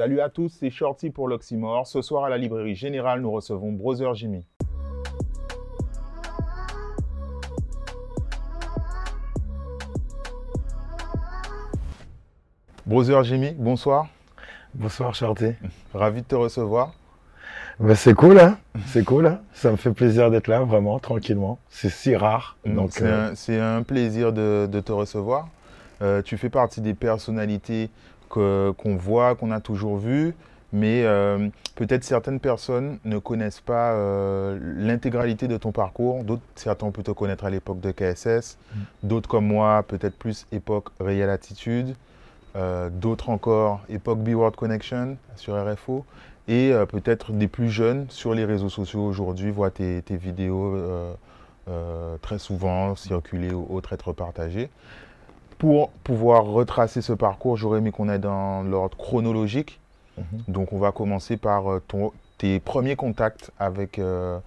Salut à tous, c'est Shorty pour l'Oxymore. Ce soir à la librairie générale, nous recevons Brother Jimmy. Brother Jimmy, bonsoir. Bonsoir Shorty. Ravi de te recevoir. Ben, c'est cool, hein c'est cool. Hein ça me fait plaisir d'être là, vraiment, tranquillement. C'est si rare. Mm, Donc, c'est euh, un, c'est un plaisir de, de te recevoir. Euh, tu fais partie des personnalités qu'on voit, qu'on a toujours vues, mais euh, peut-être certaines personnes ne connaissent pas euh, l'intégralité de ton parcours. D'autres, certains ont pu te connaître à l'époque de KSS. Mm. D'autres comme moi, peut-être plus époque Real Attitude. Euh, D'autres encore, époque Be World Connection sur RFO. Et peut-être des plus jeunes sur les réseaux sociaux aujourd'hui voient tes, tes vidéos très souvent circuler ou autres être partagées. Pour pouvoir retracer ce parcours, j'aurais aimé qu'on aille dans l'ordre chronologique. Mhm. Donc on va commencer par euh, ton- tes premiers contacts avec, euh,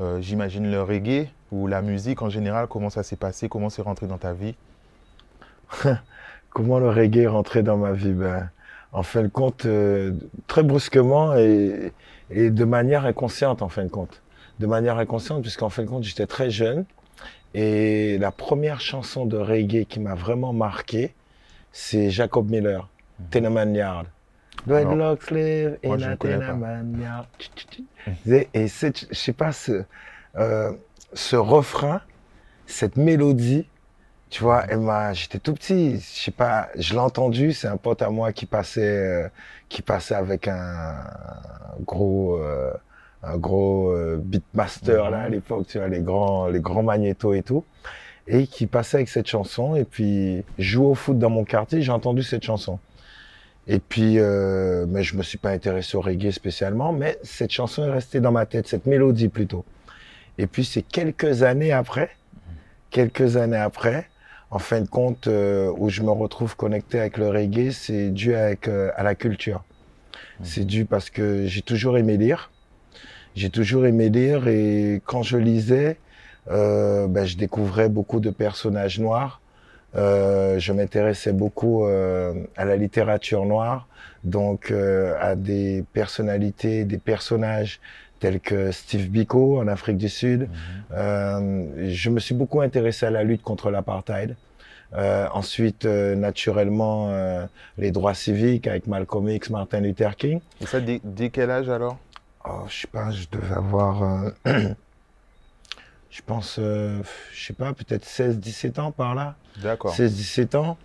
euh, j'imagine, le reggae ou la musique en général. Comment ça s'est passé? Comment c'est rentré dans ta vie? Comment le reggae est rentré dans ma vie? Ben, En fin de compte, euh, très brusquement et, et de manière inconsciente, en fin de compte. De manière inconsciente, puisqu'en fin de compte, j'étais très jeune. Et la première chanson de reggae qui m'a vraiment marqué, c'est Jacob Miller, Tenement Yard. Dreadlocks live in a tenement yard. Tch. Et, je sais pas, ce, euh, ce refrain, cette mélodie, tu vois, elle m'a, j'étais tout petit, je sais pas, je l'ai entendu, c'est un pote à moi qui passait, euh, qui passait avec un gros, euh, un gros euh, beatmaster là à Mhm. l'époque, tu vois, les grands, les grands magnétos et tout, et qui passait avec cette chanson et puis jouer au foot dans mon quartier, j'ai entendu cette chanson. Et puis, euh, mais je me suis pas intéressé au reggae spécialement, mais cette chanson est restée dans ma tête, cette mélodie plutôt. Et puis c'est quelques années après, quelques années après, en fin de compte, euh, où je me retrouve connecté avec le reggae, c'est dû avec, euh, à la culture. C'est dû parce que j'ai toujours aimé lire. J'ai toujours aimé lire et quand je lisais, euh, ben, je découvrais beaucoup de personnages noirs. Euh, je m'intéressais beaucoup euh, à la littérature noire, donc euh, à des personnalités, des personnages tels que Steve Biko en Afrique du Sud. Euh, je me suis beaucoup intéressé à la lutte contre l'apartheid. Euh, ensuite, euh, naturellement, euh, les droits civiques avec Malcolm X, Martin Luther King. Et ça, dès, dès quel âge alors? Oh, je sais pas, je devais avoir, euh, je pense, euh, je sais pas, peut-être 16-17 ans par là. D'accord. 16-17 ans.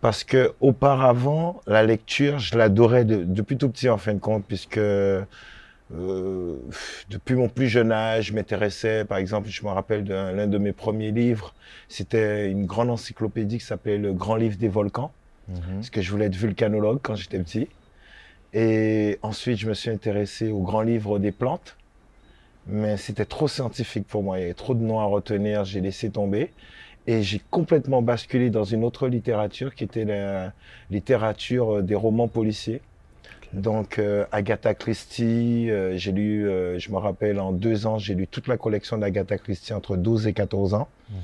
Parce que auparavant, la lecture, je l'adorais de- depuis tout petit en fin de compte, puisque euh, depuis mon plus jeune âge, je m'intéressais, par exemple, je me rappelle d'un l'un de mes premiers livres, c'était une grande encyclopédie qui s'appelait Le Grand Livre des Volcans, Mhm. parce que je voulais être vulcanologue quand j'étais petit. Et ensuite, je me suis intéressé au Grand Livre des plantes, mais c'était trop scientifique pour moi, il y avait trop de noms à retenir, j'ai laissé tomber. Et j'ai complètement basculé dans une autre littérature qui était la littérature des romans policiers. Donc euh, Agatha Christie, euh, j'ai lu, euh, je me rappelle, en deux ans, j'ai lu toute la collection d'Agatha Christie entre 12 et 14 ans. Mhm.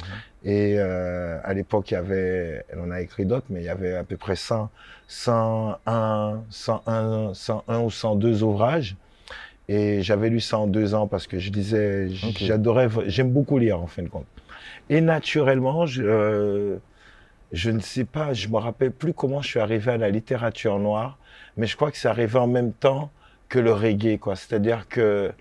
Et euh, à l'époque, il y avait, elle en a écrit d'autres, mais il y avait à peu près 100, 101, 101, 101 ou 102 ouvrages. Et j'avais lu ça en deux ans parce que je disais, j'adorais, j'aime beaucoup lire en fin de compte. Et naturellement, je, euh, je ne sais pas, je me rappelle plus comment je suis arrivé à la littérature noire, mais je crois que c'est arrivé en même temps que le reggae, quoi. C'est-à-dire que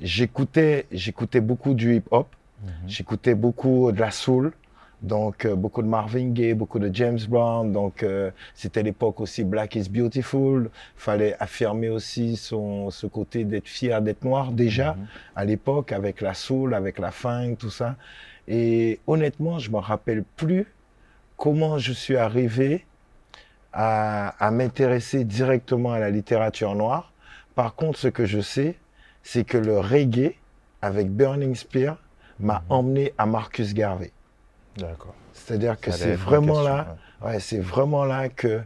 j'écoutais, j'écoutais beaucoup du hip-hop, Mhm. j'écoutais beaucoup de la soul, donc euh, beaucoup de Marvin Gaye, beaucoup de James Brown, donc euh, c'était l'époque aussi Black is Beautiful, fallait affirmer aussi son, ce côté d'être fier d'être noir déjà Mhm. à l'époque avec la soul, avec la funk, tout ça. Et honnêtement, je me rappelle plus comment je suis arrivé à, à m'intéresser directement à la littérature noire. Par contre, ce que je sais, c'est que le reggae avec Burning Spear m'a Mhm. emmené à Marcus Garvey. D'accord. C'est-à-dire que c'est vraiment là, ouais. ouais, c'est vraiment là que,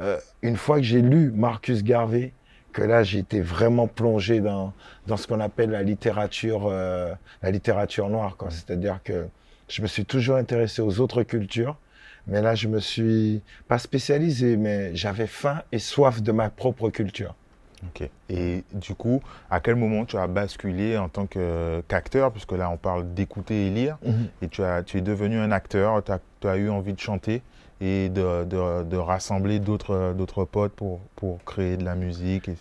euh, une fois que j'ai lu Marcus Garvey, que là j'ai été vraiment plongé dans, dans ce qu'on appelle la littérature, euh, la littérature noire. quoi. C'est-à-dire que je me suis toujours intéressé aux autres cultures, Mais là, je me suis pas spécialisé, mais j'avais faim et soif de ma propre culture. Ok. Et du coup, à quel moment tu as basculé en tant qu'acteur, puisque là on parle d'écouter et lire, Mhm. et tu, as, tu es devenu un acteur, tu as, eu envie de chanter et de, de- de rassembler d'autres d'autres potes pour, pour créer de la musique. et-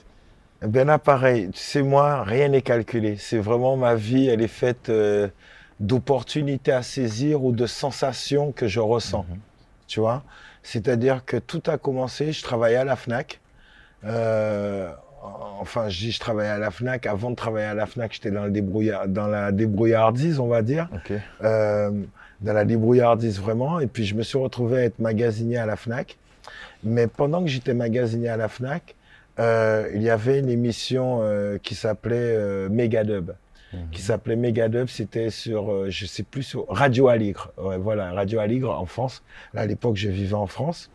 Ben là, pareil, tu sais, moi, rien n'est calculé. C'est vraiment ma vie, elle est faite euh, d'opportunités à saisir ou de sensations que je ressens. Mhm. Tu vois C'est-à-dire que tout a commencé, je travaillais à la FNAC. Euh, enfin, je dis je travaillais à la FNAC. Avant de travailler à la FNAC, j'étais dans, le débrouillard, dans la débrouillardise, on va dire. Euh, dans la débrouillardise vraiment. Et puis je me suis retrouvé à être magasinier à la FNAC. Mais pendant que j'étais magasinier à la FNAC, euh, il y avait une émission qui s'appelait Megadub. Mhm. Qui s'appelait Megadub, c'était sur, euh, je sais plus, sur Radio Aligre. Ouais, voilà, Radio Aligre en France. Là, à l'époque, je vivais en France.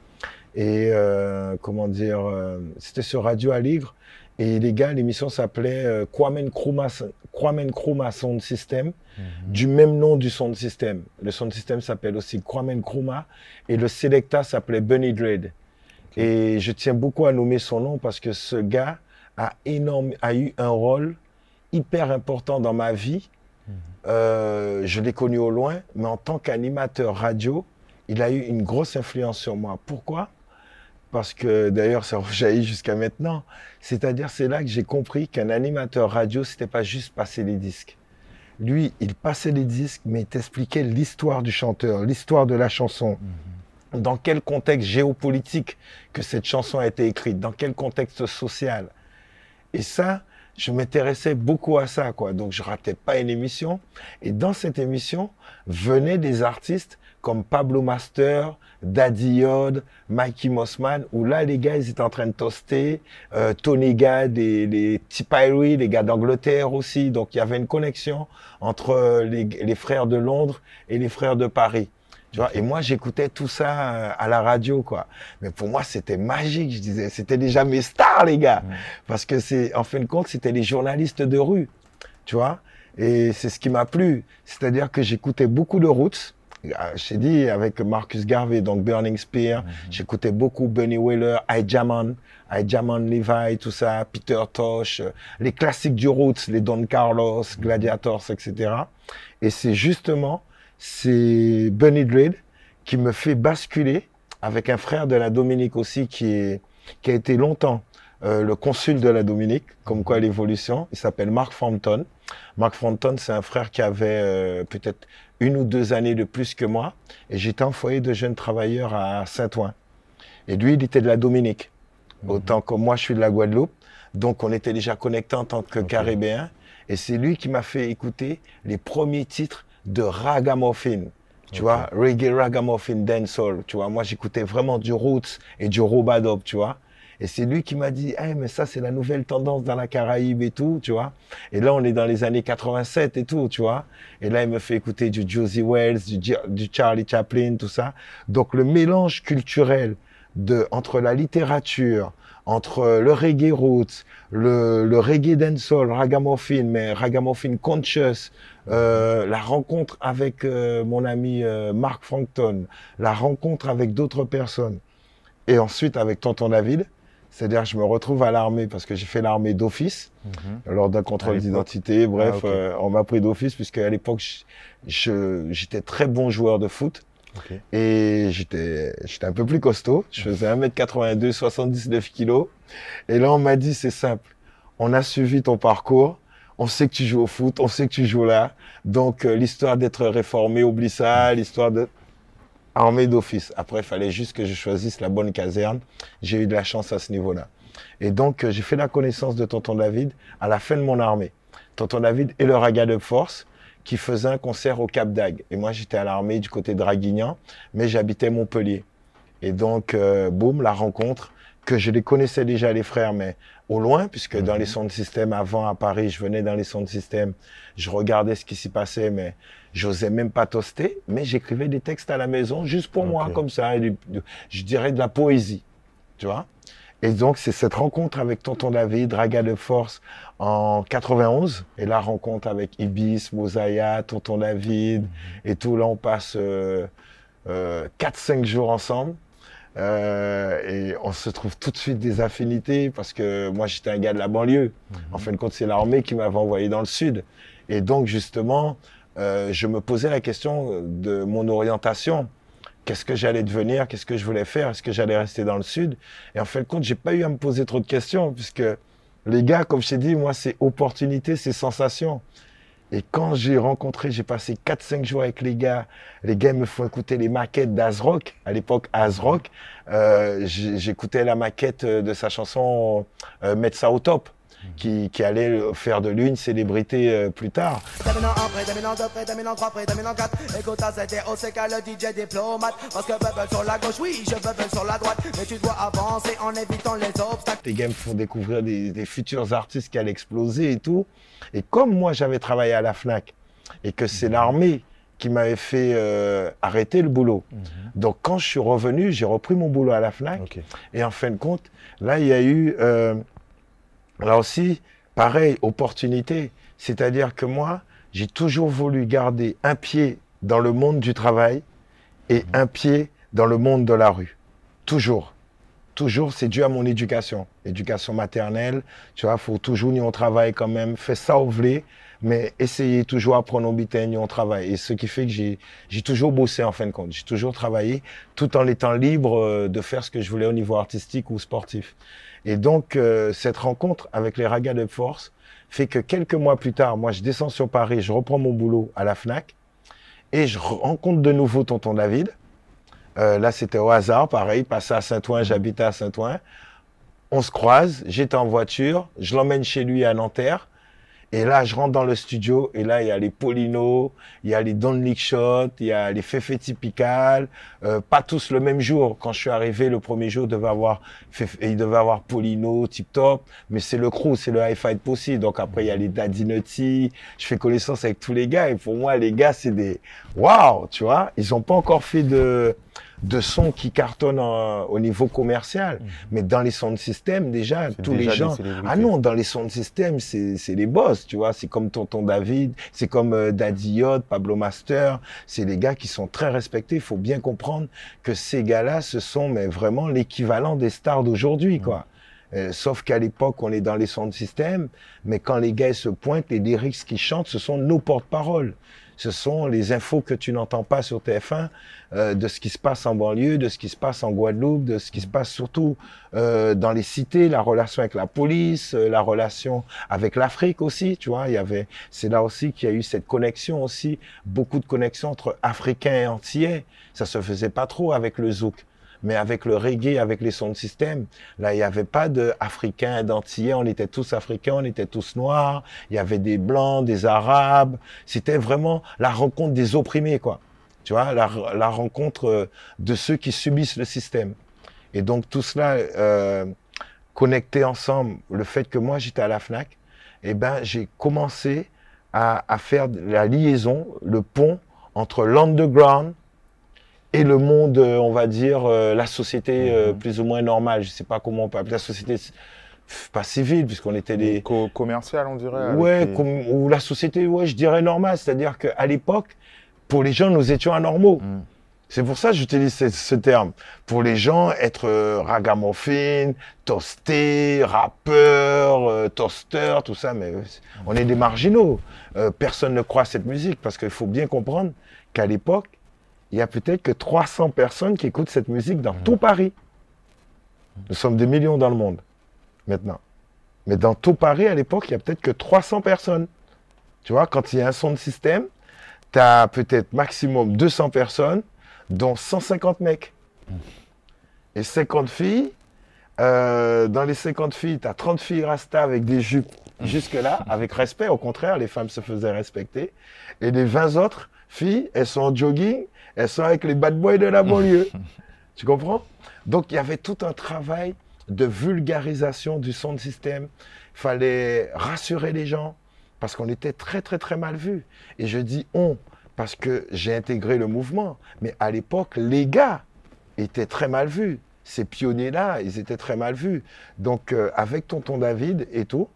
Et euh, comment dire, euh, c'était sur Radio Aligre. Et les gars, l'émission s'appelait euh, Kwame Nkrumah, Kwame Nkrumah Sound System Mhm. du même nom du sound system. Le sound system s'appelle aussi Kwame Nkrumah et le selecta s'appelait Bunny Dread. Et je tiens beaucoup à nommer son nom parce que ce gars a, énorme, a eu un rôle hyper important dans ma vie. Euh, je l'ai connu au loin, mais en tant qu'animateur radio, il a eu une grosse influence sur moi. Pourquoi? Parce que d'ailleurs, ça rejaillit jusqu'à maintenant. C'est-à-dire, c'est là que j'ai compris qu'un animateur radio, c'était pas juste passer les disques. Lui, il passait les disques, mais il t'expliquait l'histoire du chanteur, l'histoire de la chanson. Dans quel contexte géopolitique que cette chanson a été écrite, dans quel contexte social. Et ça, je m'intéressais beaucoup à ça, quoi. Donc, je ratais pas une émission. Et dans cette émission, venaient des artistes comme Pablo Master, Daddy Yod, Mikey Mossman, où là, les gars, ils étaient en train de toaster, euh, Tony Gad et les Tipyree, les gars d'Angleterre aussi. Donc, il y avait une connexion entre euh, les frères de Londres et les frères de Paris. Tu vois, et moi, j'écoutais tout ça euh, à la radio, quoi. Mais pour moi, c'était magique. Je disais, c'était déjà mes stars, les gars. Mhm. Parce que c'est, en fin de compte, c'était les journalistes de rue. Tu vois? Et c'est ce qui m'a plu. C'est-à-dire que j'écoutais beaucoup de roots. Ah, Je t'ai dit, avec Marcus Garvey, donc Burning Spear. J'écoutais beaucoup Bunny Wailer, I Jaman, I Jaman Levi, tout ça, Peter Tosh, euh, les classiques du roots, les Don Carlos, Gladiators, etc. Et c'est justement, c'est Bunny Dread qui me fait basculer avec un frère de la Dominique aussi qui est, qui a été longtemps euh, le consul de la Dominique, comme quoi l'évolution. Il s'appelle Mark Frampton. Mark Frampton, c'est un frère qui avait euh, peut-être une ou deux années de plus que moi. Et j'étais en foyer de jeunes travailleurs à Saint-Ouen. Et lui, il était de la Dominique. Autant que moi, je suis de la Guadeloupe. Donc, on était déjà connectés en tant que Ok. Caribéens. Et c'est lui qui m'a fait écouter les premiers titres de Ragamuffin. Tu vois, reggae, ragamuffin, dancehall. Tu vois, moi, j'écoutais vraiment du roots et du robadop, tu vois. Et c'est lui qui m'a dit, Eh, mais ça, c'est la nouvelle tendance dans la Caraïbe et tout, tu vois. Et là, on est dans les années 87 et tout, tu vois. Et là, il me fait écouter du Josie Wells, du, du Charlie Chaplin, tout ça. Donc, le mélange culturel de, entre la littérature, entre le reggae roots, le, le reggae dancehall, ragamuffin, mais ragamuffin conscious, euh, la rencontre avec euh, mon ami euh, Mark Frankton, la rencontre avec d'autres personnes, et ensuite avec Tonton David. C'est-à-dire, je me retrouve à l'armée parce que j'ai fait l'armée d'office Mhm. lors d'un contrôle d'identité. Bref, Ah, euh, on m'a pris d'office puisque à l'époque, j'étais très bon joueur de foot Et j'étais j'étais un peu plus costaud. Je faisais 1m82, 79 kilos. Et là, on m'a dit, c'est simple. On a suivi ton parcours. On sait que tu joues au foot. On sait que tu joues là. Donc, euh, l'histoire d'être réformé, oublie ça. L'histoire de armée d'office. Après, il fallait juste que je choisisse la bonne caserne. J'ai eu de la chance à ce niveau-là. Et donc, euh, j'ai fait la connaissance de Tonton David à la fin de mon armée. Tonton David et le Raga de Force qui faisait un concert au Cap d'Agde. Et moi, j'étais à l'armée du côté de Draguignan, mais j'habitais Montpellier. Et donc, euh, boum, la rencontre, que je les connaissais déjà, les frères, mais au loin, puisque dans Mhm. les sons de système, avant à Paris, je venais dans les sons de système, je regardais ce qui s'y passait, mais j'osais même pas toaster, mais j'écrivais des textes à la maison, juste pour moi, comme ça, et du- du- je dirais de la poésie, tu vois. Et donc, c'est cette rencontre avec Tonton David, Raga de Force, en 91, et la rencontre avec Ibis, Mosaïa, Tonton David, et tout. Là, on passe euh, 4-5 jours ensemble. et on se trouve tout de suite des affinités parce que moi j'étais un gars de la banlieue. En fin de compte, c'est l'armée qui m'avait envoyé dans le sud. Et donc justement, je me posais la question de mon orientation qu'est-ce que j'allais devenir, qu'est-ce que je voulais faire, est-ce que j'allais rester dans le sud? Et en fin de compte, j'ai pas eu à me poser trop de questions puisque les gars, comme je t'ai dit, moi, c'est opportunité, c'est sensation. Et quand j'ai rencontré, j'ai passé 4-5 jours avec les gars, les gars me font écouter les maquettes d'Azrock, à l'époque Azrock. Euh, J'écoutais la maquette de sa chanson euh, Mettre ça au top qui, qui, allait faire de lui une célébrité euh, plus tard. Les games font découvrir des, des, futurs artistes qui allaient exploser et tout. Et comme moi j'avais travaillé à la FNAC et que c'est l'armée qui m'avait fait euh, arrêter le boulot. Mhm. Donc quand je suis revenu, j'ai repris mon boulot à la FNAC. Et en fin de compte, là il y a eu... Euh, Là aussi, pareil, opportunité. C'est-à-dire que moi, j'ai toujours voulu garder un pied dans le monde du travail et un pied dans le monde de la rue. Toujours. Toujours, c'est dû à mon éducation. Éducation maternelle, tu vois, faut toujours ni on travaille quand même. Fais ça au vlé, mais essayez toujours à prendre bitin, on travaille. Et ce qui fait que j'ai, j'ai toujours bossé en fin de compte. J'ai toujours travaillé tout en étant libre euh, de faire ce que je voulais au niveau artistique ou sportif. Et donc, euh, cette rencontre avec les Ragas de Force fait que quelques mois plus tard, moi, je descends sur Paris, je reprends mon boulot à la FNAC et je rencontre de nouveau tonton David. Euh, là, c'était au hasard, pareil, passé à Saint-Ouen, j'habitais à Saint-Ouen. On se croise, j'étais en voiture, je l'emmène chez lui à Nanterre. Et là, je rentre dans le studio et là, il y a les Polino, il y a les Don Shot, il y a les Fefe Typical, euh, pas tous le même jour. Quand je suis arrivé, le premier jour, devait avoir, il devait avoir Polino, Tip Top, mais c'est le crew, c'est le High Fight possible. Donc après, il y a les Daddy Nutty, je fais connaissance avec tous les gars et pour moi, les gars, c'est des, waouh, tu vois, ils ont pas encore fait de, de sons qui cartonnent au niveau commercial. Mhm. Mais dans les sons de système, déjà, tous les gens. Ah non, dans les sons de système, c'est les boss, tu vois. C'est comme Tonton David, c'est comme euh, Daddy Yod, Pablo Master. C'est des gars qui sont très respectés. Il faut bien comprendre que ces gars-là, ce sont mais vraiment l'équivalent des stars d'aujourd'hui, mhm. quoi. Euh, sauf qu'à l'époque, on est dans les sons de système, mais quand les gars se pointent, les lyrics qui chantent, ce sont nos porte-paroles ce sont les infos que tu n'entends pas sur TF1 euh, de ce qui se passe en banlieue, de ce qui se passe en Guadeloupe, de ce qui se passe surtout euh, dans les cités, la relation avec la police, euh, la relation avec l'Afrique aussi, tu vois, il y avait, c'est là aussi qu'il y a eu cette connexion aussi, beaucoup de connexions entre Africains et Antillais. Ça se faisait pas trop avec le zouk. Mais avec le reggae, avec les sons de système, là, il n'y avait pas d'Africains, d'Antillais. On était tous Africains, on était tous noirs. Il y avait des Blancs, des Arabes. C'était vraiment la rencontre des opprimés, quoi. Tu vois, la, la rencontre euh, de ceux qui subissent le système. Et donc, tout cela euh, connecté ensemble, le fait que moi, j'étais à la FNAC, eh ben, j'ai commencé à, à faire la liaison, le pont entre l'underground et le monde, euh, on va dire, euh, la société euh, mhm. plus ou moins normale. Je sais pas comment on peut appeler la société, pas civile, puisqu'on était des... Co commercial, on dirait. Ouais, ou la société, ouais, je dirais normale. C'est-à-dire qu'à l'époque, pour les gens, nous étions anormaux. Mhm. C'est pour ça que j'utilise ce, ce, terme. Pour les gens, être ragamuffin, toasté, rappeur, toaster, tout ça, mais on est des marginaux. personne ne croit à cette musique parce qu'il faut bien comprendre qu'à l'époque, il y a peut-être que 300 personnes qui écoutent cette musique dans tout Paris. Nous sommes des millions dans le monde, maintenant. Mais dans tout Paris, à l'époque, il y a peut-être que 300 personnes. Tu vois, quand il y a un son de système, tu as peut-être maximum 200 personnes, dont 150 mecs. Et 50 filles. Euh, dans les 50 filles, tu as 30 filles rasta avec des jupes jusque-là, avec respect. Au contraire, les femmes se faisaient respecter. Et les 20 autres filles, elles sont en jogging elles sont avec les bad boys de la banlieue. tu comprends? Donc il y avait tout un travail de vulgarisation du son de système. Il fallait rassurer les gens parce qu'on était très très très mal vus. Et je dis on parce que j'ai intégré le mouvement. Mais à l'époque, les gars étaient très mal vus. Ces pionniers-là, ils étaient très mal vus. Donc euh, avec Tonton David et tout,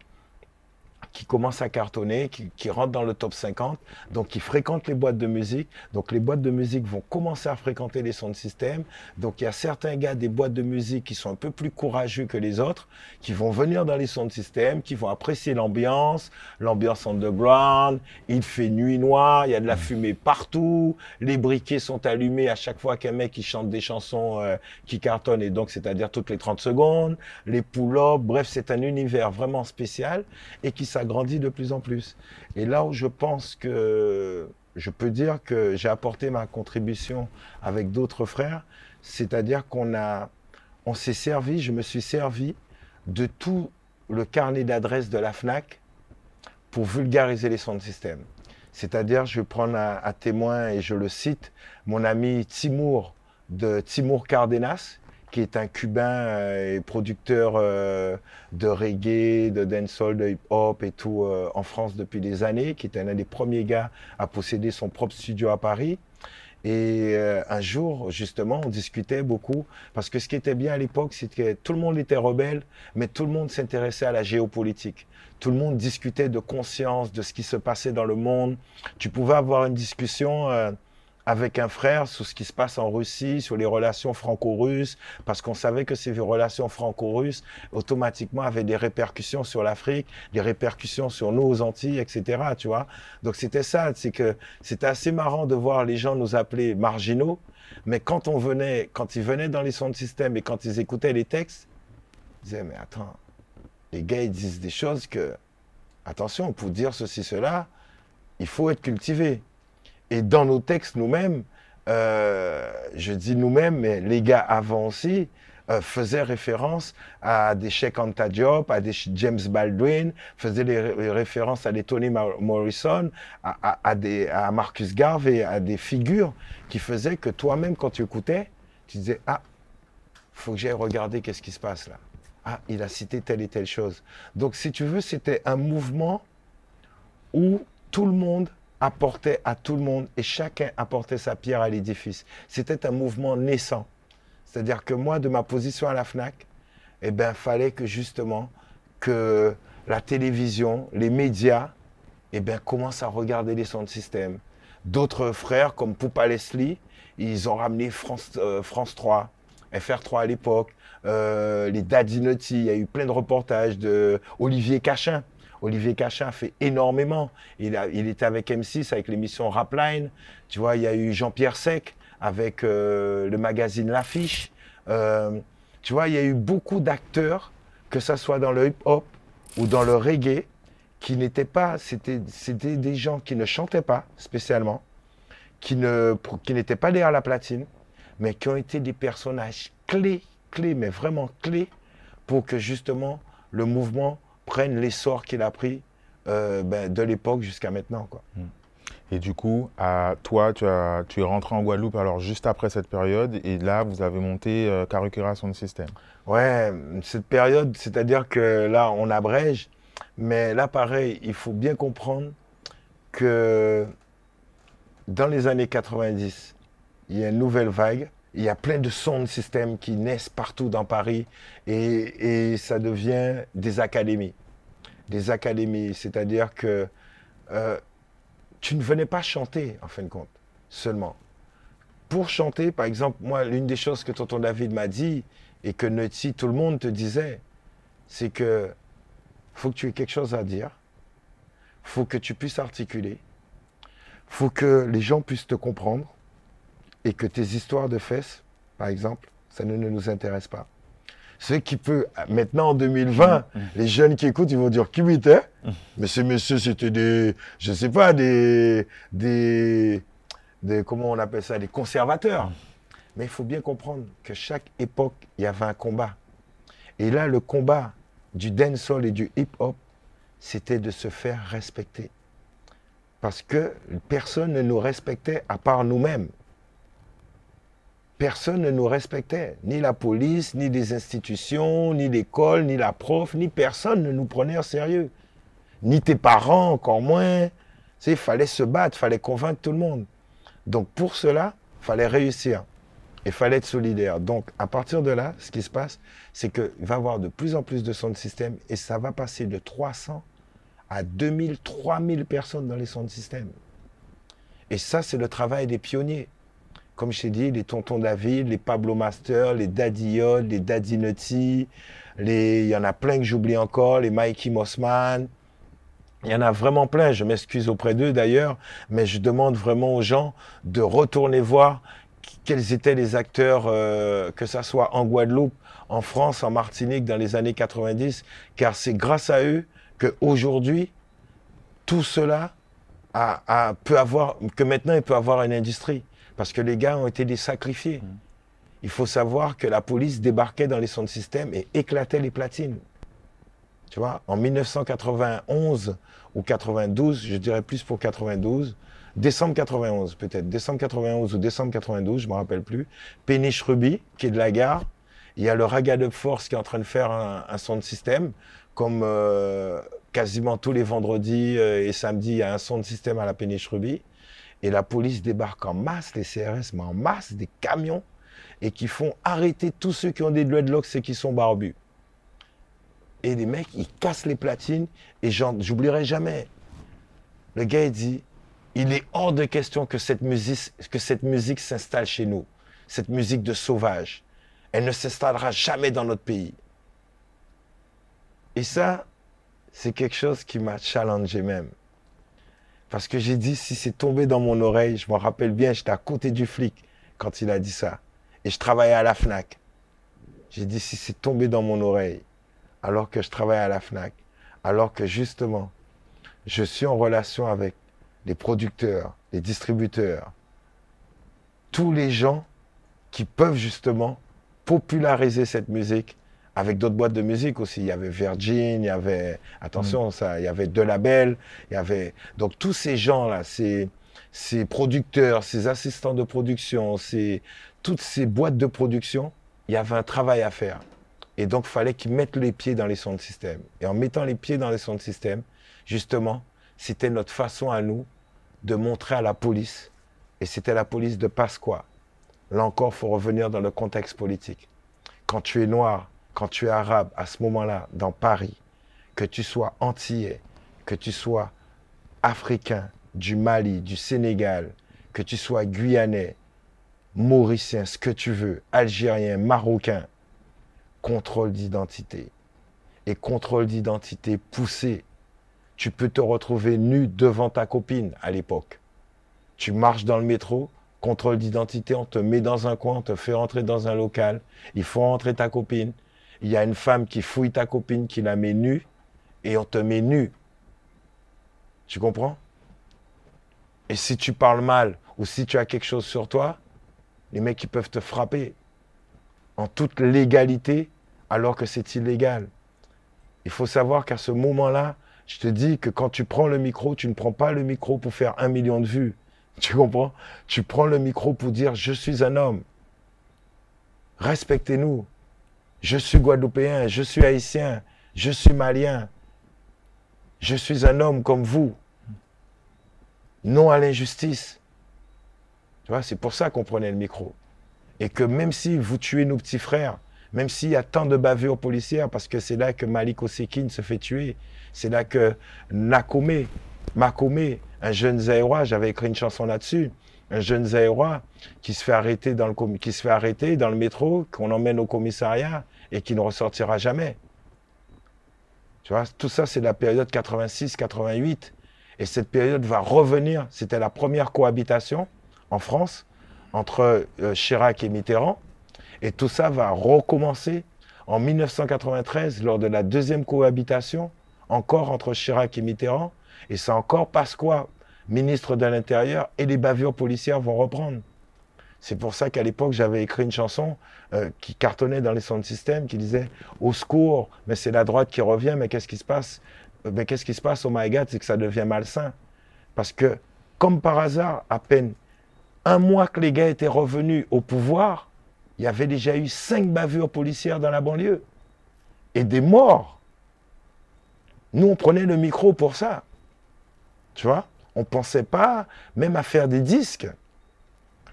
qui commence à cartonner, qui, qui rentre dans le top 50, donc qui fréquentent les boîtes de musique. Donc les boîtes de musique vont commencer à fréquenter les sons de système. Donc il y a certains gars des boîtes de musique qui sont un peu plus courageux que les autres, qui vont venir dans les sons de système, qui vont apprécier l'ambiance, l'ambiance underground. Il fait nuit noire, il y a de la fumée partout, les briquets sont allumés à chaque fois qu'un mec qui chante des chansons euh, qui cartonnent, et donc c'est-à-dire toutes les 30 secondes, les pull-ups, bref, c'est un univers vraiment spécial et qui grandit de plus en plus. Et là où je pense que je peux dire que j'ai apporté ma contribution avec d'autres frères, c'est-à-dire qu'on a, on s'est servi, je me suis servi de tout le carnet d'adresses de la FNAC pour vulgariser les sons de système. C'est-à-dire, je vais prendre à, témoin, et je le cite, mon ami Timour de Timour Cardenas, qui est un Cubain euh, et producteur euh, de reggae, de dancehall, de hip-hop et tout euh, en France depuis des années, qui est un des premiers gars à posséder son propre studio à Paris. Et un jour, justement, on discutait beaucoup, parce que ce qui était bien à l'époque, c'est que tout le monde était rebelle, mais tout le monde s'intéressait à la géopolitique. Tout le monde discutait de conscience, de ce qui se passait dans le monde. Tu pouvais avoir une discussion avec un frère sur ce qui se passe en Russie, sur les relations franco-russes, parce qu'on savait que ces relations franco-russes automatiquement avaient des répercussions sur l'Afrique, des répercussions sur nous aux Antilles, etc. Tu vois. Donc c'était ça, c'est que c'était assez marrant de voir les gens nous appeler marginaux, mais quand on venait, quand ils venaient dans les sons de système et quand ils écoutaient les textes, ils disaient mais attends, les gars ils disent des choses que attention pour dire ceci cela, il faut être cultivé. Et dans nos textes nous-mêmes, euh, je dis nous-mêmes, mais les gars avant aussi, euh, faisaient référence à des Sheikh Anta Diop, à des James Baldwin, faisaient les, références à des Tony Morrison, à, à, des, à Marcus Garvey, à des figures qui faisaient que toi-même, quand tu écoutais, tu disais Ah, faut que j'aille regarder qu'est-ce qui se passe là. Ah, il a cité telle et telle chose. Donc, si tu veux, c'était un mouvement où tout le monde apportait à tout le monde et chacun apportait sa pierre à l'édifice. C'était un mouvement naissant. C'est-à-dire que moi, de ma position à la FNAC, eh ben, fallait que justement que la télévision, les médias, eh ben, commencent à regarder les sons de système. D'autres frères, comme Poupa Leslie, ils ont ramené France, euh, France 3, FR3 à l'époque, euh, les Dadinotti, il y a eu plein de reportages de Olivier Cachin, Olivier Cachin fait énormément. Il, était avec M6, avec l'émission Rapline. Tu vois, il y a eu Jean-Pierre Sec avec euh, le magazine L'Affiche. Euh, tu vois, il y a eu beaucoup d'acteurs, que ce soit dans le hip-hop ou dans le reggae, qui n'étaient pas, c'était des gens qui ne chantaient pas spécialement, qui n'étaient pas derrière la platine, mais qui ont été des personnages clés, clés, mais vraiment clés, pour que justement le mouvement prenne l'essor qu'il a pris euh, ben, de l'époque jusqu'à maintenant. Quoi. Hmm. Et du coup, à toi, tu, as, tu es rentré en Guadeloupe alors juste après cette période, et là, vous avez monté euh, Caricura Sound System. Ouais, cette période, c'est-à-dire que là, on abrège, mais là, pareil, il faut bien comprendre que dans les années 90, il y a une nouvelle vague il y a plein de sons systèmes qui naissent partout dans Paris et, ça devient des académies. Des académies, c'est-à-dire que euh, tu ne venais pas chanter, en fin de compte, seulement. Pour chanter, par exemple, moi, l'une des choses que tonton David m'a dit et que Nutty, tout le monde te disait, c'est que faut que tu aies quelque chose à dire, faut que tu puisses articuler, faut que les gens puissent te comprendre, et que tes histoires de fesses, par exemple, ça ne, nous intéresse pas. Ce qui peut, maintenant en 2020, mm. les jeunes qui écoutent, ils vont dire qui hein Mais ces messieurs, c'était des, je ne sais pas, des, des, des, comment on appelle ça, des conservateurs. Mm. Mais il faut bien comprendre que chaque époque, il y avait un combat. Et là, le combat du dancehall et du hip-hop, c'était de se faire respecter. Parce que personne ne nous respectait à part nous-mêmes personne ne nous respectait. Ni la police, ni les institutions, ni l'école, ni la prof, ni personne ne nous prenait au sérieux. Ni tes parents, encore moins. Il fallait se battre, il fallait convaincre tout le monde. Donc pour cela, fallait réussir. Il fallait être solidaire. Donc à partir de là, ce qui se passe, c'est qu'il va y avoir de plus en plus de de système et ça va passer de 300 à 2000, 3000 personnes dans les de système. Et ça, c'est le travail des pionniers. Comme je t'ai dit, les Tontons David, les Pablo Master, les Daddy Yod, les Daddy Nutty, il y en a plein que j'oublie encore, les Mikey Mossman. Il y en a vraiment plein, je m'excuse auprès d'eux d'ailleurs, mais je demande vraiment aux gens de retourner voir quels étaient les acteurs, euh, que ce soit en Guadeloupe, en France, en Martinique dans les années 90, car c'est grâce à eux qu'aujourd'hui, tout cela peut avoir, que maintenant il peut avoir une industrie. Parce que les gars ont été des sacrifiés. Mm. Il faut savoir que la police débarquait dans les de système et éclatait les platines. Tu vois, en 1991 ou 92, je dirais plus pour 92, décembre 91 peut-être, décembre 91 ou décembre 92, je ne me rappelle plus, Péniche Ruby, qui est de la gare, il y a le Raga Force qui est en train de faire un, son de système, comme euh, quasiment tous les vendredis euh, et samedis, il y a un son de système à la Péniche Ruby. Et la police débarque en masse, les CRS, mais en masse, des camions, et qui font arrêter tous ceux qui ont des dreadlocks et qui sont barbus. Et les mecs, ils cassent les platines, et j'oublierai jamais. Le gars, il dit, il est hors de question que cette musique, que cette musique s'installe chez nous, cette musique de sauvage elle ne s'installera jamais dans notre pays. Et ça, c'est quelque chose qui m'a challengé même. Parce que j'ai dit, si c'est tombé dans mon oreille, je me rappelle bien, j'étais à côté du flic quand il a dit ça. Et je travaillais à la FNAC. J'ai dit, si c'est tombé dans mon oreille, alors que je travaille à la FNAC, alors que justement, je suis en relation avec les producteurs, les distributeurs, tous les gens qui peuvent justement populariser cette musique avec d'autres boîtes de musique aussi. Il y avait Virgin, il y avait, attention, mm. ça, il y avait deux labels, il y avait, donc tous ces gens-là, ces, ces producteurs, ces assistants de production, ces, toutes ces boîtes de production, il y avait un travail à faire. Et donc, il fallait qu'ils mettent les pieds dans les sons de système. Et en mettant les pieds dans les sons de système, justement, c'était notre façon à nous de montrer à la police, et c'était la police de Pasqua, Là encore, il faut revenir dans le contexte politique. Quand tu es noir, quand tu es arabe, à ce moment-là, dans Paris, que tu sois antillais, que tu sois africain, du Mali, du Sénégal, que tu sois guyanais, mauricien, ce que tu veux, algérien, marocain, contrôle d'identité. Et contrôle d'identité poussé. Tu peux te retrouver nu devant ta copine à l'époque. Tu marches dans le métro, contrôle d'identité, on te met dans un coin, on te fait rentrer dans un local, il faut rentrer ta copine. Il y a une femme qui fouille ta copine, qui la met nue, et on te met nu. Tu comprends? Et si tu parles mal, ou si tu as quelque chose sur toi, les mecs, ils peuvent te frapper en toute légalité, alors que c'est illégal. Il faut savoir qu'à ce moment-là, je te dis que quand tu prends le micro, tu ne prends pas le micro pour faire un million de vues. Tu comprends? Tu prends le micro pour dire je suis un homme. Respectez-nous. Je suis guadeloupéen, je suis haïtien, je suis malien. Je suis un homme comme vous. Non à l'injustice. Tu vois, c'est pour ça qu'on prenait le micro. Et que même si vous tuez nos petits frères, même s'il y a tant de bavures policières, parce que c'est là que Malik Osekin se fait tuer, c'est là que Nakome, Makome, un jeune Zaïrois, j'avais écrit une chanson là-dessus, un jeune Zaïrois qui se fait arrêter dans le métro, qu'on emmène au commissariat et qui ne ressortira jamais. Tu vois, tout ça, c'est la période 86-88. Et cette période va revenir. C'était la première cohabitation en France entre euh, Chirac et Mitterrand. Et tout ça va recommencer en 1993 lors de la deuxième cohabitation, encore entre Chirac et Mitterrand. Et c'est encore parce quoi? Ministre de l'Intérieur, et les bavures policières vont reprendre. C'est pour ça qu'à l'époque, j'avais écrit une chanson euh, qui cartonnait dans les sons de système, qui disait Au secours, mais c'est la droite qui revient, mais qu'est-ce qui se passe? Euh, Mais qu'est-ce qui se passe, oh my God, c'est que ça devient malsain. Parce que, comme par hasard, à peine un mois que les gars étaient revenus au pouvoir, il y avait déjà eu cinq bavures policières dans la banlieue. Et des morts. Nous, on prenait le micro pour ça. Tu vois? On ne pensait pas même à faire des disques.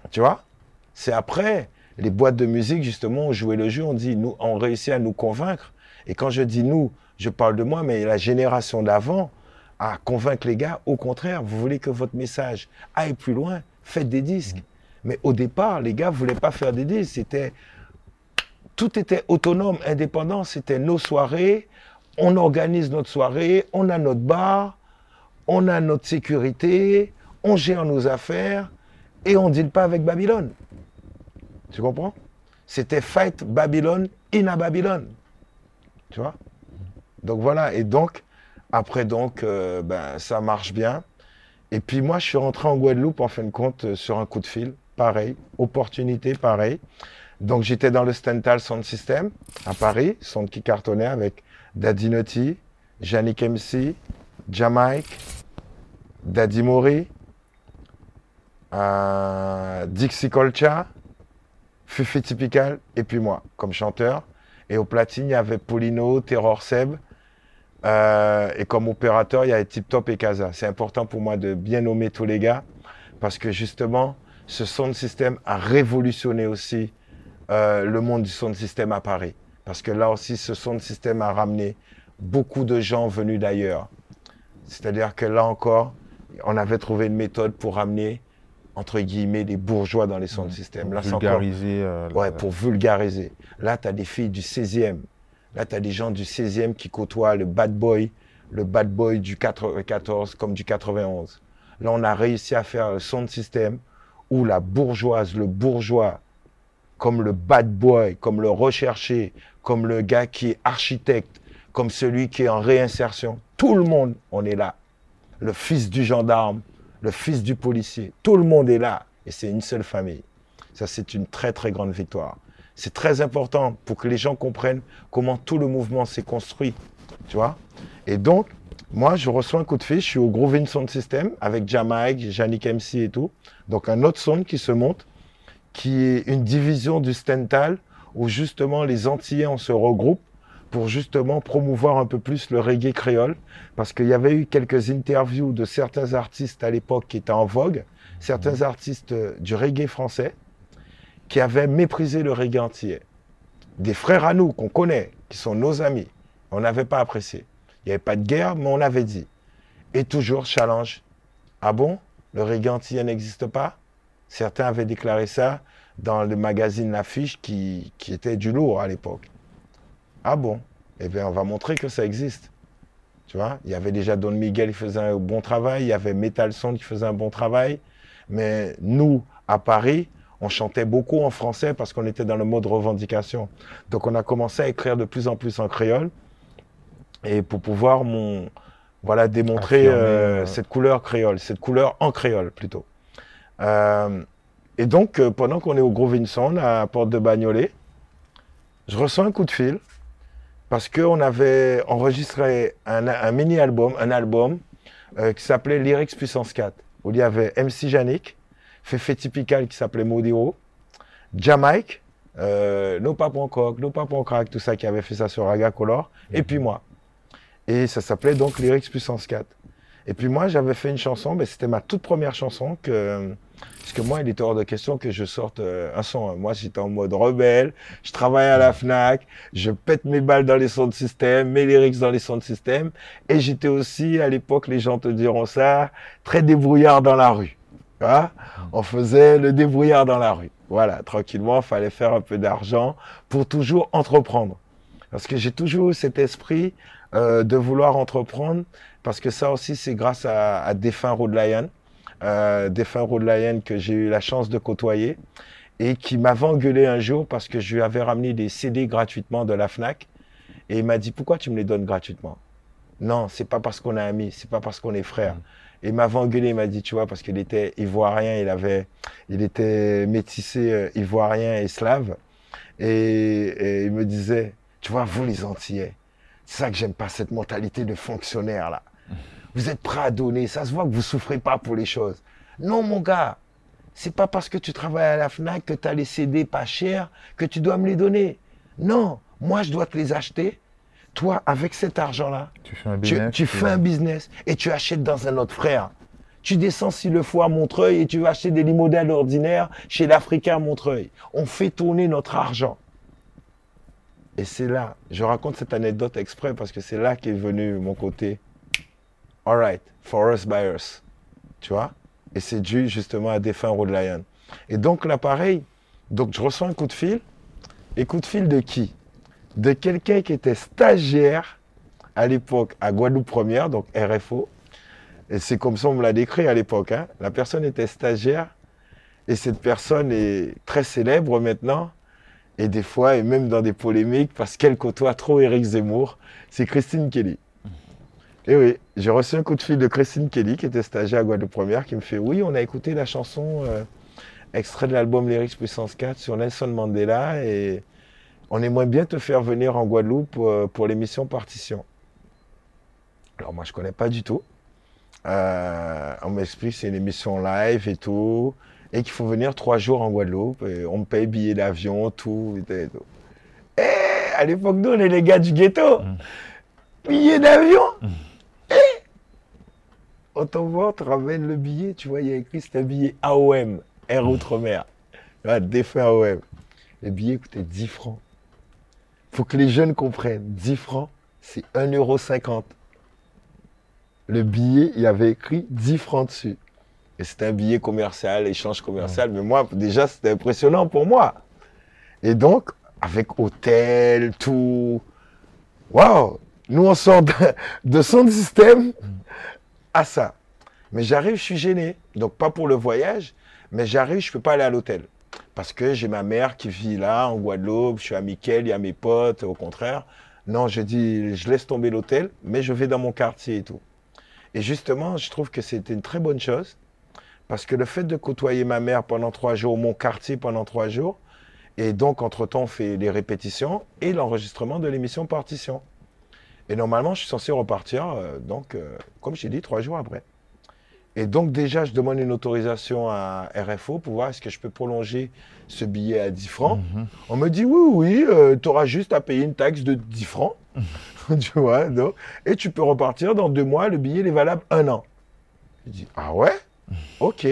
Tu vois? C'est après, les boîtes de musique, justement, ont joué le jeu, on dit, nous, on réussit à nous convaincre. Et quand je dis nous, je parle de moi, mais la génération d'avant, à convaincre les gars. Au contraire, vous voulez que votre message aille plus loin, faites des disques. Mais au départ, les gars ne voulaient pas faire des disques. C'était tout était autonome, indépendant. C'était nos soirées. On organise notre soirée, on a notre bar, on a notre sécurité, on gère nos affaires et on ne deal pas avec Babylone. Tu comprends? C'était fight Babylone in a Babylone. Tu vois? Donc voilà. Et donc, après, donc, euh, ben, ça marche bien. Et puis moi, je suis rentré en Guadeloupe, en fin de compte, euh, sur un coup de fil. Pareil. Opportunité, pareil. Donc j'étais dans le Stental Sound System à Paris, son qui cartonnait avec Daddy Nutty, Yannick MC, Jamaique, Daddy Mori, euh, Dixie Colcha, Fufi Typical et puis moi comme chanteur. Et au platine, il y avait Polino, Terror Seb. Euh, et comme opérateur, il y avait Tip Top et Casa. C'est important pour moi de bien nommer tous les gars parce que justement, ce sound system a révolutionné aussi euh, le monde du sound system à Paris. Parce que là aussi, ce sound system a ramené beaucoup de gens venus d'ailleurs. C'est-à-dire que là encore, on avait trouvé une méthode pour ramener, entre guillemets, des bourgeois dans les sound Mmh. systems. Pour Là, vulgariser. euh, encore- Ouais, pour vulgariser. Là, tu as des filles du 16e. Là, tu as des gens du 16e qui côtoient le bad boy, le bad boy du 94 comme du 91. Là, on a réussi à faire le sound system où la bourgeoise, le bourgeois, comme le bad boy, comme le recherché, comme le gars qui est architecte, comme celui qui est en réinsertion, tout le monde, on est là. Le fils du gendarme, le fils du policier, tout le monde est là. Et c'est une seule famille. Ça, c'est une très, très grande victoire. C'est très important pour que les gens comprennent comment tout le mouvement s'est construit. Tu vois Et donc, moi, je reçois un coup de fil. Je suis au Groovin Sound System avec Jamaic, Yannick MC et tout. Donc, un autre sound qui se monte, qui est une division du Stental où justement les Antillais, on se regroupe pour justement promouvoir un peu plus le reggae créole. Parce qu'il y avait eu quelques interviews de certains artistes à l'époque qui étaient en vogue, certains artistes euh, du reggae français qui avaient méprisé le reggae antillais. Des frères à nous qu'on connaît, qui sont nos amis. On n'avait pas apprécié. Il n'y avait pas de guerre, mais on avait dit. Et toujours challenge. Ah bon? Le reggae antillais n'existe pas? Certains avaient déclaré ça dans le magazine L'Affiche qui, qui était du lourd à l'époque. Ah bon? Eh bien, on va montrer que ça existe. Tu vois? Il y avait déjà Don Miguel qui faisait un bon travail, il y avait Metal Sound qui faisait un bon travail. Mais nous, à Paris, on chantait beaucoup en français parce qu'on était dans le mode revendication. Donc on a commencé à écrire de plus en plus en créole et pour pouvoir mon, voilà, démontrer Affirmer, euh, euh, cette couleur créole, cette couleur en créole plutôt. Euh, et donc pendant qu'on est au Gros Vincent, à Porte de Bagnolet, je reçois un coup de fil parce qu'on avait enregistré un, un mini-album, un album euh, qui s'appelait Lyrics Puissance 4, où il y avait MC Yannick, Fefe Typical qui s'appelait Modéo, Jamaic, euh, No Pour Coq, No Pour Crack, tout ça qui avait fait ça sur Raga Color, et puis moi. Et ça s'appelait donc Lyrics Puissance 4. Et puis moi, j'avais fait une chanson, mais c'était ma toute première chanson que. Parce que moi, il était hors de question que je sorte euh, un son. hein. Moi, j'étais en mode rebelle, je travaille à la Fnac, je pète mes balles dans les sons de système, mes lyrics dans les sons de système. Et j'étais aussi, à l'époque, les gens te diront ça, très débrouillard dans la rue. Vois On faisait le débrouillard dans la rue. Voilà, tranquillement, il fallait faire un peu d'argent pour toujours entreprendre. Parce que j'ai toujours eu cet esprit euh, de vouloir entreprendre, parce que ça aussi, c'est grâce à, à défunt Rod Lion, euh, défunt Rod Lion que j'ai eu la chance de côtoyer, et qui m'avait engueulé un jour parce que je lui avais ramené des CD gratuitement de la FNAC, et il m'a dit, pourquoi tu me les donnes gratuitement? Non, c'est pas parce qu'on est amis, c'est pas parce qu'on est frères. Et il m'avait engueulé, il m'a dit, tu vois, parce qu'il était ivoirien, il avait, il était métissé euh, ivoirien et slave. Et, et il me disait, tu vois, vous les Antillais, c'est ça que j'aime pas, cette mentalité de fonctionnaire là. Vous êtes prêts à donner, ça se voit que vous souffrez pas pour les choses. Non, mon gars, c'est pas parce que tu travailles à la FNAC que tu as les CD pas chers que tu dois me les donner. Non, moi je dois te les acheter. Toi, avec cet argent-là, Tu fais un business. tu fais un business et tu achètes dans un autre frère. Tu descends s'il le faut à Montreuil et tu vas acheter des limodèles ordinaires chez l'Africain à Montreuil. On fait tourner notre argent. Et c'est là, je raconte cette anecdote exprès parce que c'est là qu'est venu mon côté All right, for us by us. Tu vois? Et c'est dû justement à défunt Road Lion. Et donc là, pareil, donc je reçois un coup de fil. Et coup de fil de qui? De quelqu'un qui était stagiaire à l'époque à Guadeloupe Première, donc RFO. Et c'est comme ça on me l'a décrit à l'époque. hein. La personne était stagiaire et cette personne est très célèbre maintenant. Et des fois, et même dans des polémiques, parce qu'elle côtoie trop Éric Zemmour, c'est Christine Kelly. Et oui, j'ai reçu un coup de fil de Christine Kelly, qui était stagiaire à Guadeloupe Première, qui me fait Oui, on a écouté la chanson euh, extrait de l'album Lyrics Puissance 4 sur Nelson Mandela et on aimerait bien te faire venir en Guadeloupe euh, pour l'émission Partition. Alors, moi, je connais pas du tout. Euh, on m'explique c'est une émission live et tout, et qu'il faut venir trois jours en Guadeloupe. Et on me paye billet d'avion, tout, et tout, et. Eh, à l'époque, nous, on est les gars du ghetto. Billet d'avion? Eh, on t'envoie, on te ramène le billet. Tu vois, il y a écrit c'est un billet AOM, Air Outre-mer. Tu vois, défunt AOM. Le billet coûtait 10 francs. faut que les jeunes comprennent. 10 francs, c'est 1,50€. Le billet, il y avait écrit 10 francs dessus. Et c'était un billet commercial, échange commercial. Mais moi, déjà, c'était impressionnant pour moi. Et donc, avec hôtel, tout. Waouh! Nous, on sort de, de son système à ça. Mais j'arrive, je suis gêné. Donc, pas pour le voyage, mais j'arrive, je ne peux pas aller à l'hôtel. Parce que j'ai ma mère qui vit là, en Guadeloupe, je suis à Mickel, il y a mes potes, au contraire. Non, je dis, je laisse tomber l'hôtel, mais je vais dans mon quartier et tout. Et justement, je trouve que c'était une très bonne chose. Parce que le fait de côtoyer ma mère pendant trois jours, mon quartier pendant trois jours, et donc, entre-temps, on fait les répétitions et l'enregistrement de l'émission Partition. Et normalement, je suis censé repartir, euh, donc, euh, comme je t'ai dit, trois jours après. Et donc, déjà, je demande une autorisation à RFO pour voir est-ce que je peux prolonger ce billet à 10 francs. On me dit oui, oui, tu auras juste à payer une taxe de 10 francs. tu vois, donc, et tu peux repartir dans deux mois, le billet il est valable un an. Je dis ah ouais? Ok.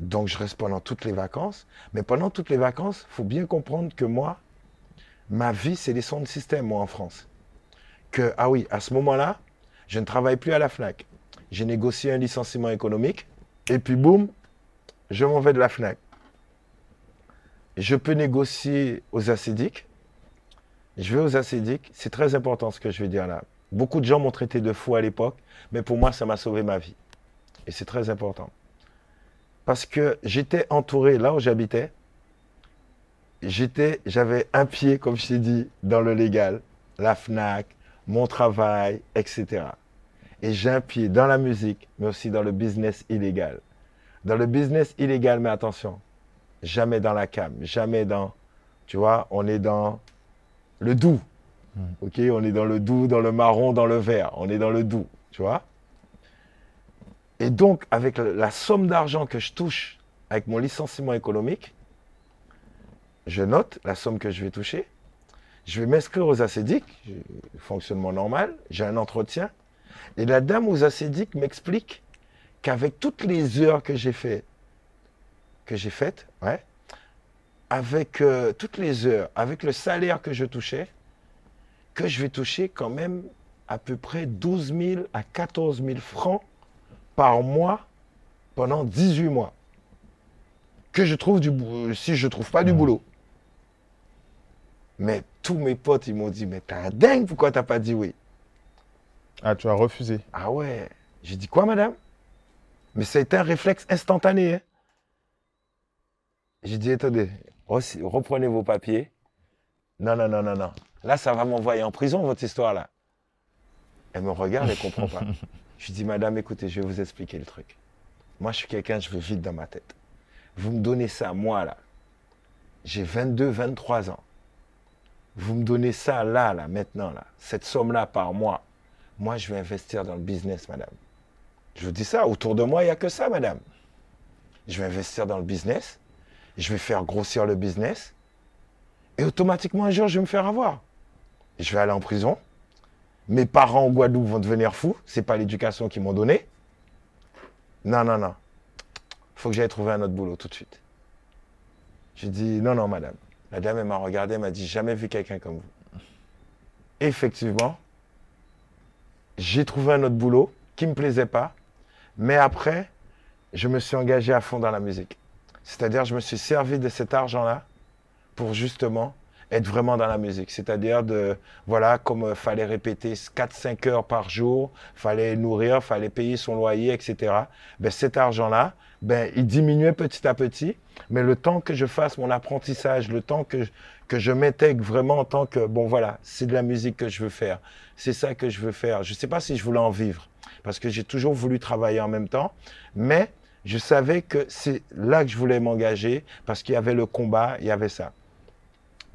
Donc, je reste pendant toutes les vacances. Mais pendant toutes les vacances, il faut bien comprendre que moi, ma vie, c'est les sons de système, moi, en France. Que, ah oui, à ce moment-là, je ne travaille plus à la FNAC. J'ai négocié un licenciement économique. Et puis, boum, je m'en vais de la FNAC. Je peux négocier aux acédiques. Je vais aux acédiques. C'est très important ce que je vais dire là. Beaucoup de gens m'ont traité de fou à l'époque, mais pour moi, ça m'a sauvé ma vie. Et c'est très important. Parce que j'étais entouré, là où j'habitais, j'avais un pied, comme je t'ai dit, dans le légal, la FNAC, mon travail, etc. Et j'ai un pied dans la musique, mais aussi dans le business illégal. Dans le business illégal, mais attention, jamais dans la cam, jamais dans, tu vois, on est dans le doux. Ok, on est dans le doux, dans le marron, dans le vert. On est dans le doux, tu vois. Et donc, avec la- la somme d'argent que je touche avec mon licenciement économique, je note la somme que je vais toucher. Je vais m'inscrire aux acédiques, j'ai- fonctionnement normal, j'ai un entretien. Et la dame aux acédiques m'explique qu'avec toutes les heures que j'ai fait, que j'ai faites, ouais, avec euh, toutes les heures, avec le salaire que je touchais, que je vais toucher quand même à peu près 12 000 à 14 000 francs par mois pendant 18 mois. Que je trouve du boulot, si je trouve pas du boulot. Mais tous mes potes, ils m'ont dit, mais t'es un dingue, pourquoi t'as pas dit oui? Ah, tu as refusé. Ah ouais. J'ai dit quoi, madame? Mais ça a été un réflexe instantané. hein. J'ai dit, attendez, re- reprenez vos papiers. Non, non, non, non, non. Là, ça va m'envoyer en prison, votre histoire, là. Elle me regarde, elle comprend pas. Je lui dis, madame, écoutez, je vais vous expliquer le truc. Moi, je suis quelqu'un, je veux vite dans ma tête. Vous me donnez ça, moi, là. J'ai 22, 23 ans. Vous me donnez ça, là, là, maintenant, là. Cette somme-là par mois. Moi, je vais investir dans le business, madame. Je vous dis ça, autour de moi, il n'y a que ça, madame. Je vais investir dans le business. Je vais faire grossir le business. Et automatiquement, un jour, je vais me faire avoir. Je vais aller en prison. Mes parents en Guadeloupe vont devenir fous. C'est pas l'éducation qu'ils m'ont donnée. Non, non, non. faut que j'aille trouver un autre boulot tout de suite. J'ai dit, non, non, madame. La dame, elle m'a regardé, elle m'a dit, jamais vu quelqu'un comme vous. Effectivement, j'ai trouvé un autre boulot qui ne me plaisait pas. Mais après, je me suis engagé à fond dans la musique. C'est-à-dire, je me suis servi de cet argent-là pour justement être vraiment dans la musique. C'est-à-dire de, voilà, comme il fallait répéter 4-5 heures par jour, fallait nourrir, fallait payer son loyer, etc. Ben, cet argent-là, ben, il diminuait petit à petit. Mais le temps que je fasse mon apprentissage, le temps que, que je m'intègre vraiment en tant que, bon voilà, c'est de la musique que je veux faire. C'est ça que je veux faire. Je ne sais pas si je voulais en vivre, parce que j'ai toujours voulu travailler en même temps. Mais je savais que c'est là que je voulais m'engager, parce qu'il y avait le combat, il y avait ça.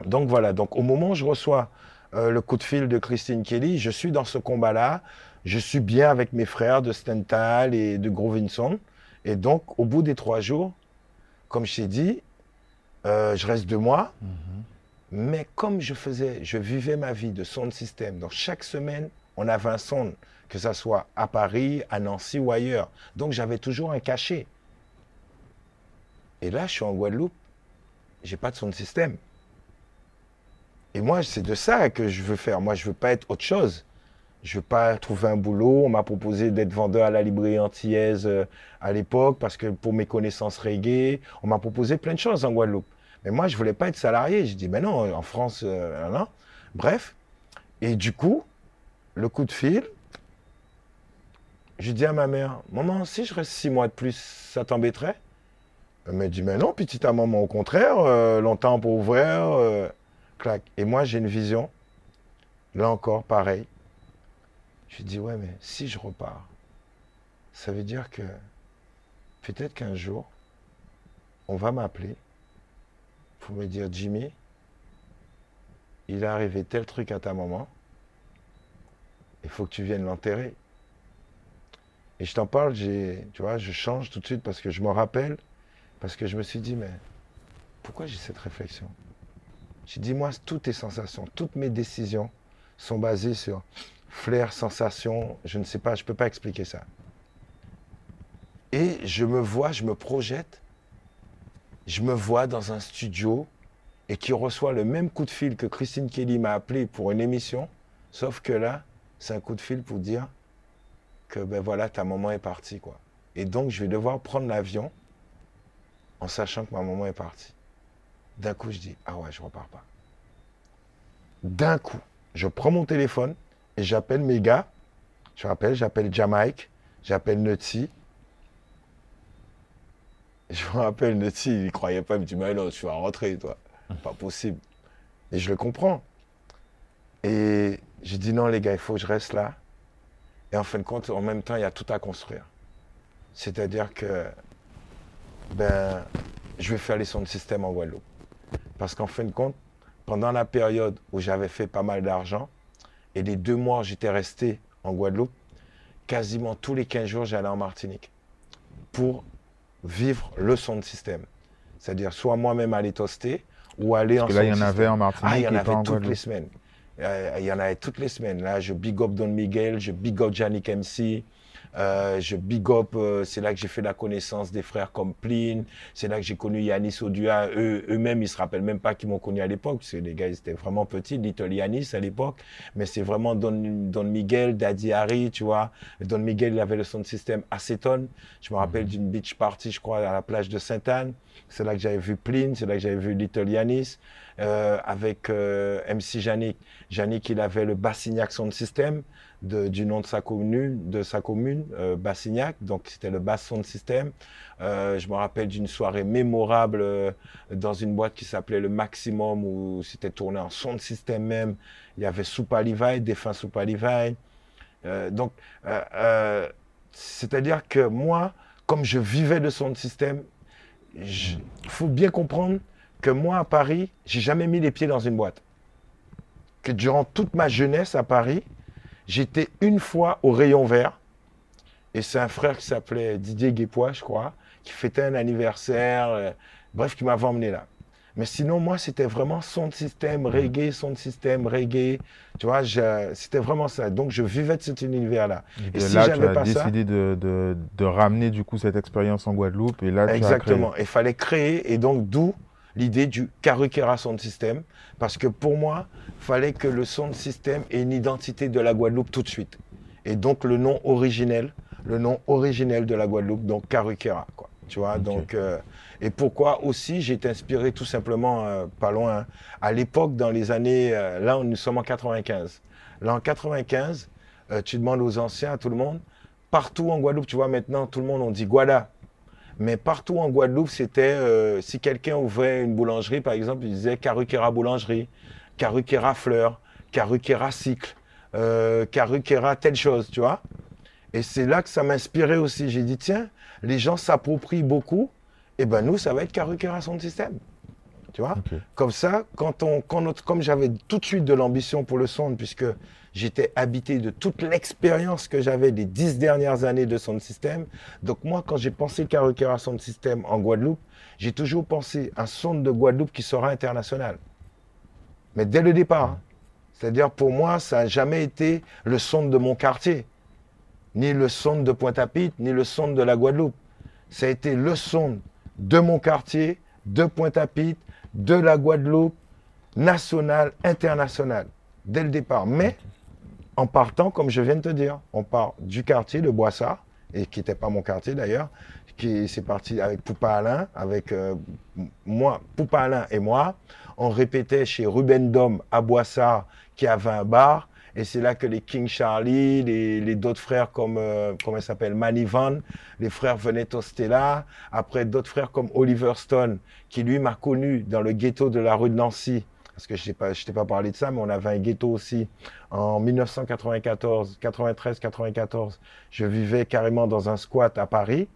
Donc voilà, donc au moment où je reçois euh, le coup de fil de Christine Kelly, je suis dans ce combat-là, je suis bien avec mes frères de Stental et de Grovinson. Et donc, au bout des trois jours, comme je t'ai dit, euh, je reste deux mois. Mhm. Mais comme je faisais, je vivais ma vie de sound système. Donc chaque semaine, on avait un son, que ce soit à Paris, à Nancy ou ailleurs. Donc j'avais toujours un cachet. Et là, je suis en Guadeloupe, j'ai pas de sound système. Et moi, c'est de ça que je veux faire. Moi, je veux pas être autre chose. Je veux pas trouver un boulot. On m'a proposé d'être vendeur à la librairie antillaise euh, à l'époque parce que pour mes connaissances reggae, on m'a proposé plein de choses en Guadeloupe. Mais moi, je voulais pas être salarié. Je dis, mais non, en France, euh, non. Bref. Et du coup, le coup de fil, je dis à ma mère, maman, si je reste six mois de plus, ça t'embêterait? Elle me dit, mais non, petite à maman, au contraire, euh, longtemps pour ouvrir. euh, clac. Et moi, j'ai une vision. Là encore, pareil. Je dis, ouais, mais si je repars, ça veut dire que peut-être qu'un jour, on va m'appeler pour me dire, Jimmy, il est arrivé tel truc à ta maman, il faut que tu viennes l'enterrer. Et je t'en parle, j'ai, tu vois, je change tout de suite parce que je me rappelle, parce que je me suis dit, mais pourquoi j'ai cette réflexion? J'ai dit, moi, toutes tes sensations, toutes mes décisions sont basées sur flair, sensation, je ne sais pas, je ne peux pas expliquer ça. Et je me vois, je me projette, je me vois dans un studio et qui reçoit le même coup de fil que Christine Kelly m'a appelé pour une émission, sauf que là, c'est un coup de fil pour dire que ben voilà, ta maman est partie quoi. Et donc je vais devoir prendre l'avion en sachant que ma maman est partie. D'un coup, je dis ah ouais, je repars pas. D'un coup, je prends mon téléphone et j'appelle mes gars. Je rappelle, j'appelle Jamaïque, j'appelle Nutty. Je me rappelle Nutty, il ne croyait pas, il me dit mais non, tu vas rentrer toi. Pas possible. Et je le comprends. Et j'ai dit non les gars, il faut que je reste là. Et en fin de compte, en même temps, il y a tout à construire. C'est-à-dire que ben, je vais faire les sons de système en Guadeloupe. Parce qu'en fin de compte, pendant la période où j'avais fait pas mal d'argent, et les deux mois j'étais resté en Guadeloupe, quasiment tous les 15 jours, j'allais en Martinique pour vivre le son de système. C'est-à-dire soit moi-même aller toaster ou aller en Parce que là, il y en système. avait en Martinique Ah, il y en avait en toutes les semaines. Euh, il y en avait toutes les semaines. Là, je big up Don Miguel, je big up Yannick MC. Euh, je big up, euh, c'est là que j'ai fait la connaissance des frères comme Pline, c'est là que j'ai connu Yanis Odua, eux, eux-mêmes, ils se rappellent même pas qu'ils m'ont connu à l'époque, parce que les gars, ils étaient vraiment petits, Little Yanis à l'époque, mais c'est vraiment Don, Don Miguel, Daddy Harry, tu vois. Don Miguel, il avait le son de système acétone. Je me rappelle d'une beach party, je crois, à la plage de Sainte-Anne. C'est là que j'avais vu Pline, c'est là que j'avais vu Little Yanis. Euh, avec euh, MC Yannick. Yannick, il avait le Bassignac Sound System, de- du nom de sa commune, de sa commune euh, Bassignac. Donc, c'était le Bass Sound System. Euh, je me rappelle d'une soirée mémorable euh, dans une boîte qui s'appelait le Maximum, où c'était tourné en sound system même. Il y avait Soupa Levi, défunt Soupa Levi. Donc, c'est-à-dire que moi, comme je vivais de sound system, il faut bien comprendre que moi, à Paris, j'ai jamais mis les pieds dans une boîte. Que durant toute ma jeunesse à Paris, j'étais une fois au rayon vert. Et c'est un frère qui s'appelait Didier Guépois, je crois, qui fêtait un anniversaire. euh, bref, qui m'avait emmené là. Mais sinon, moi, c'était vraiment son système, reggae, son système, reggae. Tu vois, c'était vraiment ça. Donc, je vivais de cet univers-là. Et Et si là, tu as pas ça- décidé de, de- de ramener du coup cette expérience en Guadeloupe et là, tu Exactement. Il fallait créer, et donc d'où l'idée du Karukera Sound System, parce que pour moi, il fallait que le sound system ait une identité de la Guadeloupe tout de suite. Et donc le nom originel, le nom originel de la Guadeloupe, donc Karukera, quoi. Tu vois, donc euh, et pourquoi aussi j'ai été inspiré tout simplement euh, pas loin hein. à l'époque dans les années euh, là nous sommes en 95. Là en 95, euh, tu demandes aux anciens, à tout le monde, partout en Guadeloupe, tu vois maintenant tout le monde on dit Guada. Mais partout en Guadeloupe, c'était euh, si quelqu'un ouvrait une boulangerie par exemple, il disait Karukera boulangerie, Karukera fleur, Karukera cycle, euh, Karukera telle chose, tu vois. Et c'est là que ça m'inspirait aussi. J'ai dit, tiens, les gens s'approprient beaucoup, et ben nous, ça va être Karukera son système. Tu vois? Comme ça, quand on, quand notre- comme j'avais tout de suite de l'ambition pour le son, puisque j'étais habité de toute l'expérience que j'avais des dix dernières années de son système. Donc moi, quand j'ai pensé Karukera son système en Guadeloupe, j'ai toujours pensé un son de Guadeloupe qui sera international. Mais dès le départ. hein. C'est-à-dire, pour moi, ça n'a jamais été le son de mon quartier, ni le son de Pointe-à-Pitre, ni le son de la Guadeloupe. Ça a été le son de mon quartier, de Pointe-à-Pitre, de la Guadeloupe, national, international, dès le départ. Mais en partant, comme je viens de te dire, on part du quartier de Boissard, et qui n'était pas mon quartier d'ailleurs, qui c'est parti avec Poupa Alain, avec euh, moi, Poupa Alain et moi. On répétait chez Ruben Dom à Boissard, qui avait un bar. Et c'est là que les King Charlie, les, les d'autres frères comme, euh, comment il s'appelle, Manivan, les frères Veneto Stella. Après, d'autres frères comme Oliver Stone, qui lui m'a connu dans le ghetto de la rue de Nancy. Parce que je ne t'ai pas parlé de ça, mais on avait un ghetto aussi. En 1994, 93, 94, je vivais carrément dans un squat à Paris.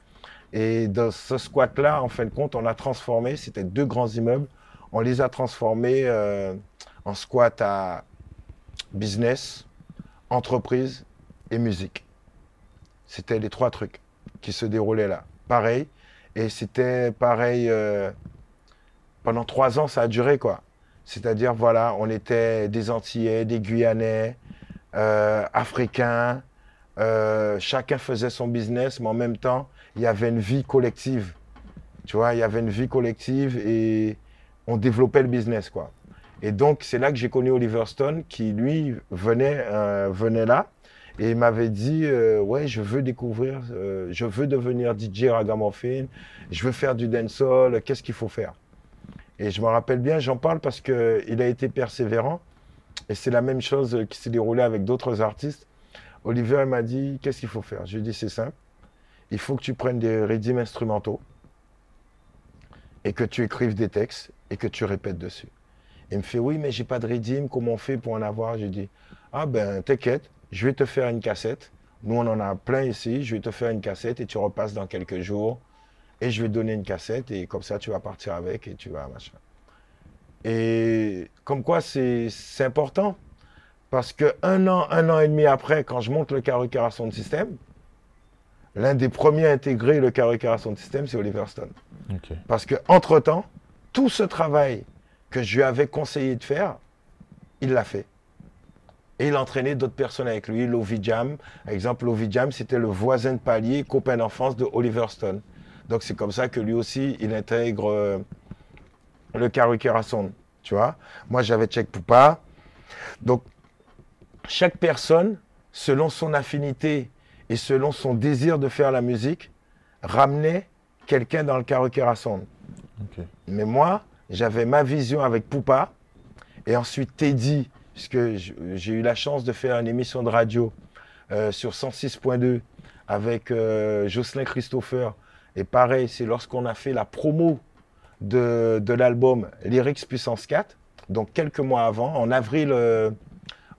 Et dans ce squat-là, en fin de compte, on a transformé, c'était deux grands immeubles, on les a transformés euh, en squat à business, entreprise et musique. C'était les trois trucs qui se déroulaient là. Pareil. Et c'était pareil. euh, pendant trois ans, ça a duré, quoi. C'est-à-dire, voilà, on était des Antillais, des Guyanais, euh, Africains. euh, chacun faisait son business, mais en même temps, il y avait une vie collective. Tu vois, il y avait une vie collective et on développait le business, quoi. Et donc, c'est là que j'ai connu Oliver Stone, qui, lui, venait, euh, venait là et m'avait dit Ouais, je veux découvrir, je veux devenir DJ ragamuffin, je veux faire du dancehall, qu'est-ce qu'il faut faire? Et je me rappelle bien, j'en parle parce qu'il a été persévérant et c'est la même chose qui s'est déroulée avec d'autres artistes. Oliver m'a dit Qu'est-ce qu'il faut faire? Je lui ai dit C'est simple, il faut que tu prennes des rythmes instrumentaux et que tu écrives des textes et que tu répètes dessus. Il me fait oui, mais j'ai pas de redeem, comment on fait pour en avoir? J'ai dit ah ben t'inquiète, je vais te faire une cassette. Nous on en a plein ici, je vais te faire une cassette et tu repasses dans quelques jours et je vais te donner une cassette et comme ça tu vas partir avec et tu vas machin. Et comme quoi c'est important parce que un an, un an et demi après, quand je monte le Carré Sound System, l'un des premiers à intégrer le Carré Sound System, c'est Oliver Stone. Parce que entre temps, tout ce travail que je lui avais conseillé de faire, il l'a fait. Et il a entraîné d'autres personnes avec lui. Lovi Jam, par exemple, Lovi Jam, c'était le voisin de palier, copain d'enfance de Oliver Stone. Donc c'est comme ça que lui aussi, il intègre euh, le Karukera Sound. Tu vois Moi, j'avais Check Poupa. Donc, chaque personne, selon son affinité et selon son désir de faire la musique, ramenait quelqu'un dans le Karukera Sound. Ok. Mais moi, j'avais ma vision avec Poupa. Et ensuite Teddy, puisque j'ai eu la chance de faire une émission de radio euh, sur 106.2 avec euh, Jocelyn Christopher. Et pareil, c'est lorsqu'on a fait la promo de, de l'album Lyrics Puissance 4, donc quelques mois avant, en avril, euh,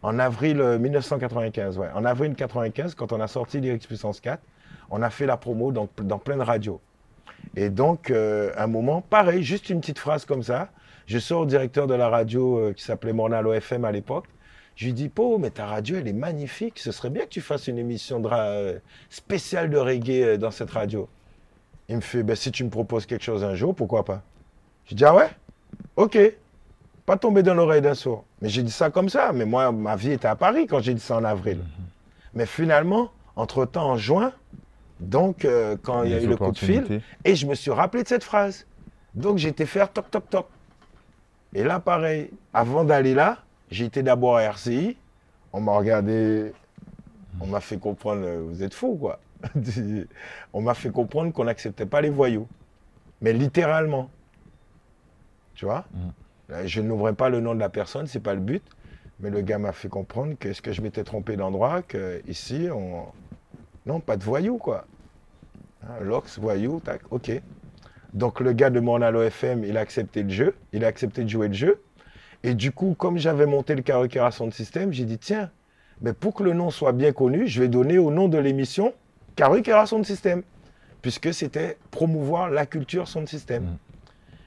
en avril euh, 1995. Ouais. En avril 1995, quand on a sorti Lyrics Puissance 4, on a fait la promo dans, dans plein de radios. Et donc, euh, un moment, pareil, juste une petite phrase comme ça. Je sors au directeur de la radio euh, qui s'appelait Mornalo FM à l'époque. Je lui dis, Po, mais ta radio, elle est magnifique. Ce serait bien que tu fasses une émission euh, spéciale de reggae euh, dans cette radio. Il me fait, ben, si tu me proposes quelque chose un jour, pourquoi pas? Je dis, ah ouais? Ok. Pas tomber dans l'oreille d'un sourd. Mais j'ai dit ça comme ça. Mais moi, ma vie était à Paris quand j'ai dit ça en avril. Mais finalement, entre-temps, en juin, donc, euh, quand il y a eu le coup de fil, et je me suis rappelé de cette phrase. Donc j'ai été faire toc toc toc. Et là, pareil, avant d'aller là, j'ai été d'abord à RCI. On m'a regardé On m'a fait comprendre, euh, vous êtes fou, quoi. on m'a fait comprendre qu'on n'acceptait pas les voyous. Mais littéralement. Tu vois Mm. Euh, Je n'ouvrais pas le nom de la personne, c'est pas le but. Mais le gars m'a fait comprendre que ce que je m'étais trompé d'endroit, que ici, on. Non, pas de voyous, quoi. Hein, Lox, voyou, tac, ok. Donc le gars de Mornalo FM, il a accepté le jeu, il a accepté de jouer le jeu. Et du coup, comme j'avais monté le Karukera Sound System, j'ai dit, tiens, mais pour que le nom soit bien connu, je vais donner au nom de l'émission Karukera Sound System. Puisque c'était promouvoir la culture Sound System. Mm.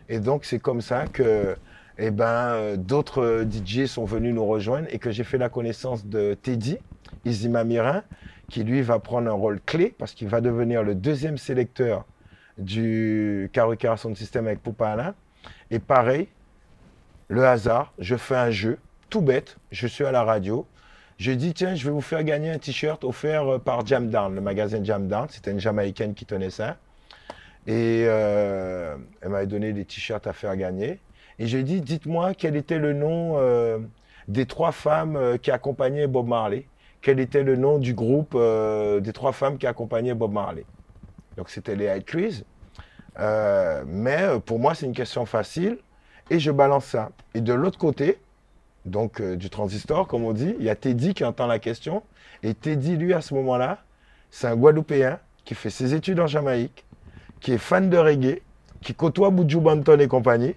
Et donc c'est comme ça que eh ben, euh, d'autres euh, DJ sont venus nous rejoindre et que j'ai fait la connaissance de Teddy, Izima Mirin, qui lui va prendre un rôle clé parce qu'il va devenir le deuxième sélecteur du Karukara Sound System avec Poupa Alain. Et pareil, le hasard, je fais un jeu, tout bête, je suis à la radio. Je dis, tiens, je vais vous faire gagner un t-shirt offert euh, par Jam Down, le magasin Jam Down. C'était une Jamaïcaine qui tenait ça. Et euh, elle m'avait donné des t-shirts à faire gagner. Et j'ai dit, dites-moi quel était le nom euh, des trois femmes qui accompagnaient Bob Marley. Quel était le nom du groupe des trois femmes qui accompagnaient Bob Marley. Donc c'était les High Trees. Mais pour moi, c'est une question facile. Et je balance ça. Et de l'autre côté, donc euh, du transistor, comme on dit, il y a Teddy qui entend la question. Et Teddy, lui, à ce moment-là, c'est un Guadeloupéen qui fait ses études en Jamaïque, qui est fan de reggae, qui côtoie Buju Banton et compagnie,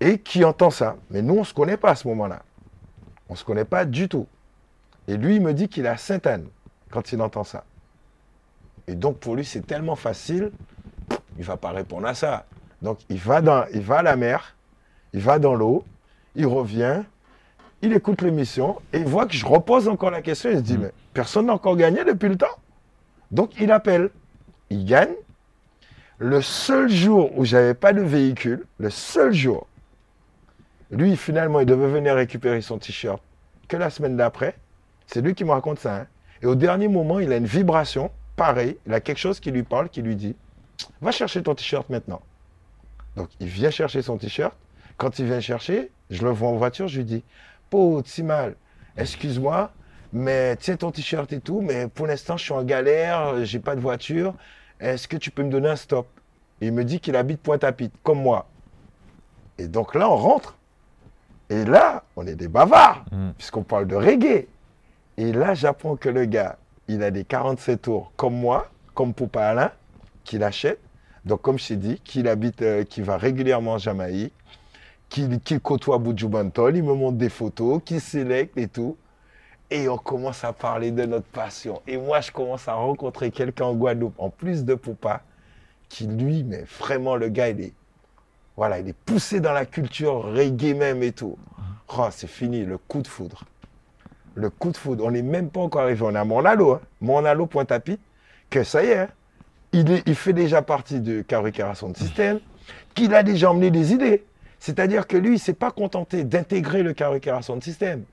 et qui entend ça. Mais nous, on ne se connaît pas à ce moment-là. On ne se connaît pas du tout. Et lui, il me dit qu'il est à Sainte-Anne quand il entend ça. Et donc, pour lui, c'est tellement facile, il ne va pas répondre à ça. Donc, il va, dans, il va à la mer, il va dans l'eau, il revient, il écoute l'émission et il voit que je repose encore la question. Il se dit, mais personne n'a encore gagné depuis le temps. Donc, il appelle. Il gagne. Le seul jour où j'avais pas de véhicule, le seul jour, lui, finalement, il devait venir récupérer son t-shirt que la semaine d'après. C'est lui qui me raconte ça. hein. Et au dernier moment, il a une vibration, pareil, il a quelque chose qui lui parle, qui lui dit, va chercher ton t-shirt maintenant. Donc, il vient chercher son t-shirt. Quand il vient chercher, je le vois en voiture, je lui dis, Pau, mal, excuse-moi, mais tiens ton t-shirt et tout, mais pour l'instant, je suis en galère, j'ai pas de voiture. Est-ce que tu peux me donner un stop? Et il me dit qu'il habite Pointe-à-Pitre, comme moi. Et donc là, on rentre. Et là, on est des bavards, Mm. puisqu'on parle de reggae. Et là, j'apprends que le gars, il a des 47 tours comme moi, comme Poupa Alain, qu'il achète. Donc, comme je t'ai dit, qu'il habite, euh, qu'il va régulièrement en Jamaïque, qu'il qu'il côtoie Buju Banton, il me montre des photos, qu'il sélecte et tout. Et on commence à parler de notre passion. Et moi, je commence à rencontrer quelqu'un en Guadeloupe, en plus de Poupa, qui lui, mais vraiment, le gars, il est, voilà, il est poussé dans la culture reggae même et tout. Oh, c'est fini, le coup de foudre. Le coup de foudre. On n'est même pas encore arrivé. On à Monalo, hein. Monalo, Pointe-à-Pitre, que ça y est, hein. il, est- il fait déjà partie de Karikara Sound System, qu'il a déjà emmené des idées. C'est-à-dire que lui, il ne s'est pas contenté d'intégrer le Karikara Sound System.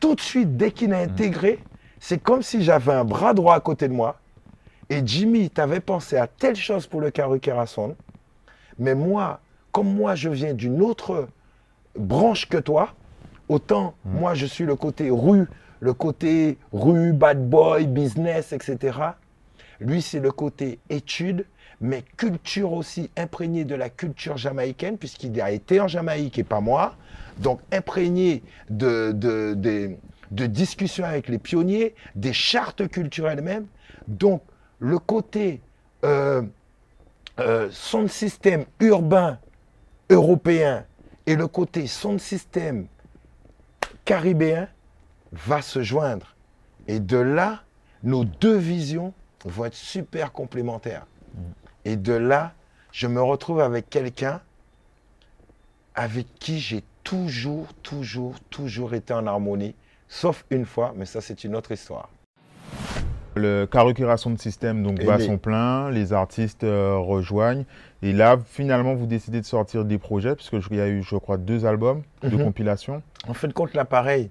Tout de suite, dès qu'il a intégré, c'est comme si j'avais un bras droit à côté de moi. Et Jimmy, tu avais pensé à telle chose pour le Karikara Sound. Mais moi, comme moi, je viens d'une autre branche que toi, autant moi, je suis le côté rue, le côté rue, bad boy, business, etc. Lui, c'est le côté études, mais culture aussi imprégnée de la culture jamaïcaine, puisqu'il a été en Jamaïque et pas moi. Donc, imprégné de, de discussions avec les pionniers, des chartes culturelles même. Donc, le côté euh, euh, son système urbain européen et le côté son système caribéen va se joindre. Et de là, nos deux visions vont être super complémentaires. Et de là, je me retrouve avec quelqu'un avec qui j'ai toujours, toujours, toujours été en harmonie, sauf une fois, mais ça c'est une autre histoire. Le Karukira Sound System donc, Et bat les- son plein, les artistes euh, rejoignent. Et là, finalement, vous décidez de sortir des projets, puisque je- il y a eu, je crois, deux albums de Mhm. compilation. En fin de compte, l'appareil.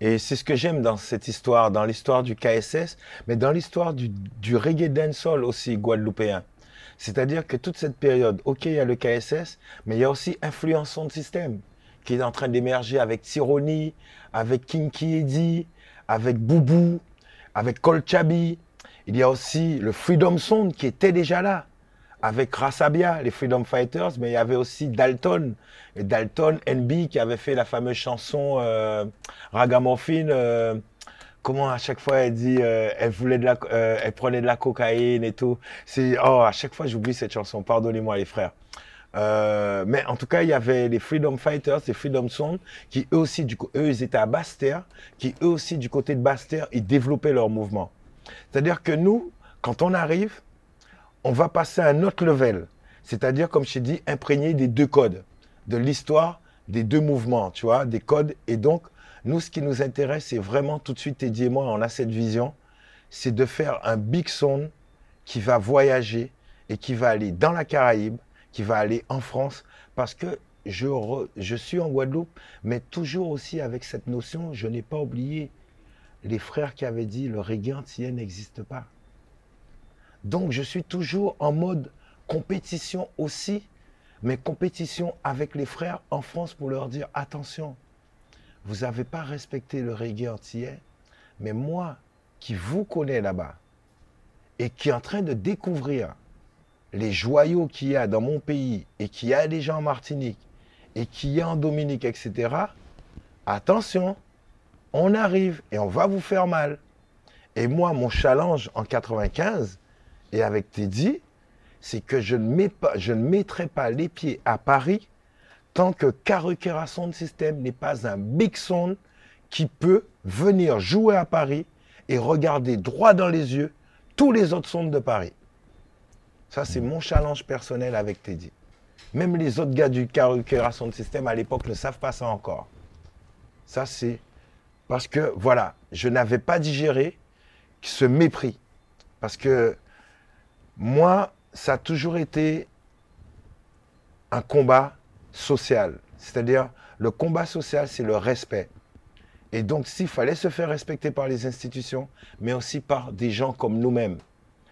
Et c'est ce que j'aime dans cette histoire, dans l'histoire du KSS, mais dans l'histoire du, du reggae dancehall aussi guadeloupéen. C'est-à-dire que toute cette période, ok, il y a le KSS, mais il y a aussi Influence Sound System qui est en train d'émerger avec Tyranny, avec Kinky Eddie, avec Boubou, avec Kolchabi. Il y a aussi le Freedom Sound qui était déjà là, avec Rasabia, les Freedom Fighters, mais il y avait aussi Dalton, et Dalton NB qui avait fait la fameuse chanson euh, Ragamuffin. euh, comment à chaque fois elle dit, euh, elle voulait de la, euh, elle prenait de la cocaïne et tout. C'est, oh, à chaque fois j'oublie cette chanson. Pardonnez-moi les frères. Euh, mais en tout cas, il y avait les Freedom Fighters, les Freedom Sound, qui eux aussi, du coup, eux, ils étaient à Basse-Terre, qui eux aussi, du côté de Basse-Terre, ils développaient leur mouvement. C'est-à-dire que nous, quand on arrive, on va passer à un autre level. C'est-à-dire, comme je t'ai dit, imprégné des deux codes, de l'histoire des deux mouvements, tu vois, des codes. Et donc, nous, ce qui nous intéresse, c'est vraiment tout de suite, Teddy et moi, on a cette vision, c'est de faire un big sound qui va voyager et qui va aller dans la Caraïbe, qui va aller en France, parce que je suis en Guadeloupe, mais toujours aussi avec cette notion, je n'ai pas oublié les frères qui avaient dit le reggae antillais n'existe pas. Donc je suis toujours en mode compétition aussi, mais compétition avec les frères en France pour leur dire attention, vous n'avez pas respecté le reggae antillais, mais moi qui vous connais là-bas et qui est en train de découvrir les joyaux qu'il y a dans mon pays et qu'il y a déjà en Martinique et qu'il y a en Dominique, etc., attention, on arrive et on va vous faire mal. Et moi, mon challenge en 95, et avec Teddy, c'est que je ne, je ne mettrai pas les pieds à Paris tant que Karukera Sound System n'est pas un big sound qui peut venir jouer à Paris et regarder droit dans les yeux tous les autres sondes de Paris. Ça, c'est mon challenge personnel avec Teddy. Même les autres gars du Karukera Sound System à l'époque ne savent pas ça encore. Ça, c'est parce que, voilà, je n'avais pas digéré ce mépris. Parce que moi, ça a toujours été un combat social. C'est-à-dire, le combat social, c'est le respect. Et donc, s'il fallait se faire respecter par les institutions, mais aussi par des gens comme nous-mêmes.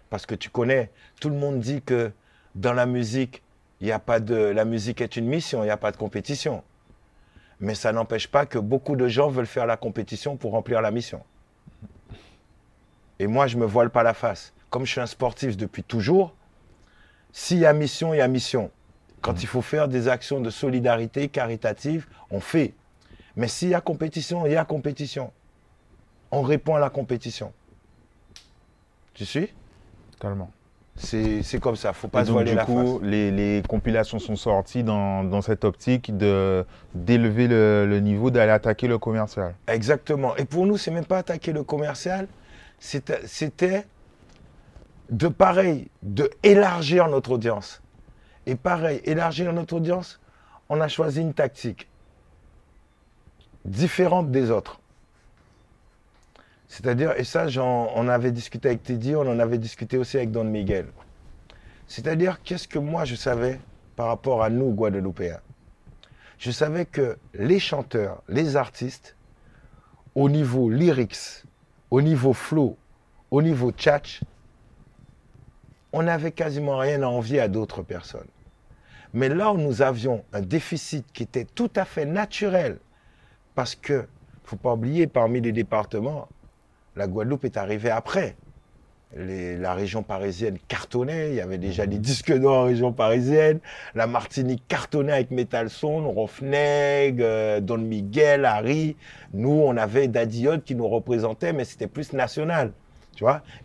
Parce que tu connais, tout le monde dit que dans la musique, il n'y a pas de. La musique est une mission, il n'y a pas de compétition. Mais ça n'empêche pas que beaucoup de gens veulent faire la compétition pour remplir la mission. Et moi, je ne me voile pas la face. Comme je suis un sportif depuis toujours, s'il y a mission, il y a mission. Quand il faut faire des actions de solidarité caritative, on fait. Mais s'il y a compétition, il y a compétition. On répond à la compétition. Tu suis? Totalement. C'est comme ça, faut pas Et se donc, voiler du la coup, face. les, les compilations sont sorties dans, dans cette optique d'élever le, le niveau, d'aller attaquer le commercial. Exactement. Et pour nous, c'est même pas attaquer le commercial, c'était c'était de pareil, de élargir notre audience. Et pareil, élargir notre audience, on a choisi une tactique différente des autres. C'est-à-dire, et ça, on avait discuté avec Teddy, on en avait discuté aussi avec Don Miguel. C'est-à-dire, qu'est-ce que moi je savais par rapport à nous, Guadeloupéens? Je savais que les chanteurs, les artistes, au niveau lyrics, au niveau flow, au niveau tchatch, on n'avait quasiment rien à envier à d'autres personnes. Mais là où nous avions un déficit qui était tout à fait naturel, parce que, faut pas oublier, parmi les départements, la Guadeloupe est arrivée après. La région parisienne cartonnait, il y avait déjà des disques d'or en région parisienne. La Martinique cartonnait avec Metal Son, euh, Don Miguel, Harry. Nous, on avait Daddy Yod qui nous représentait, mais c'était plus national.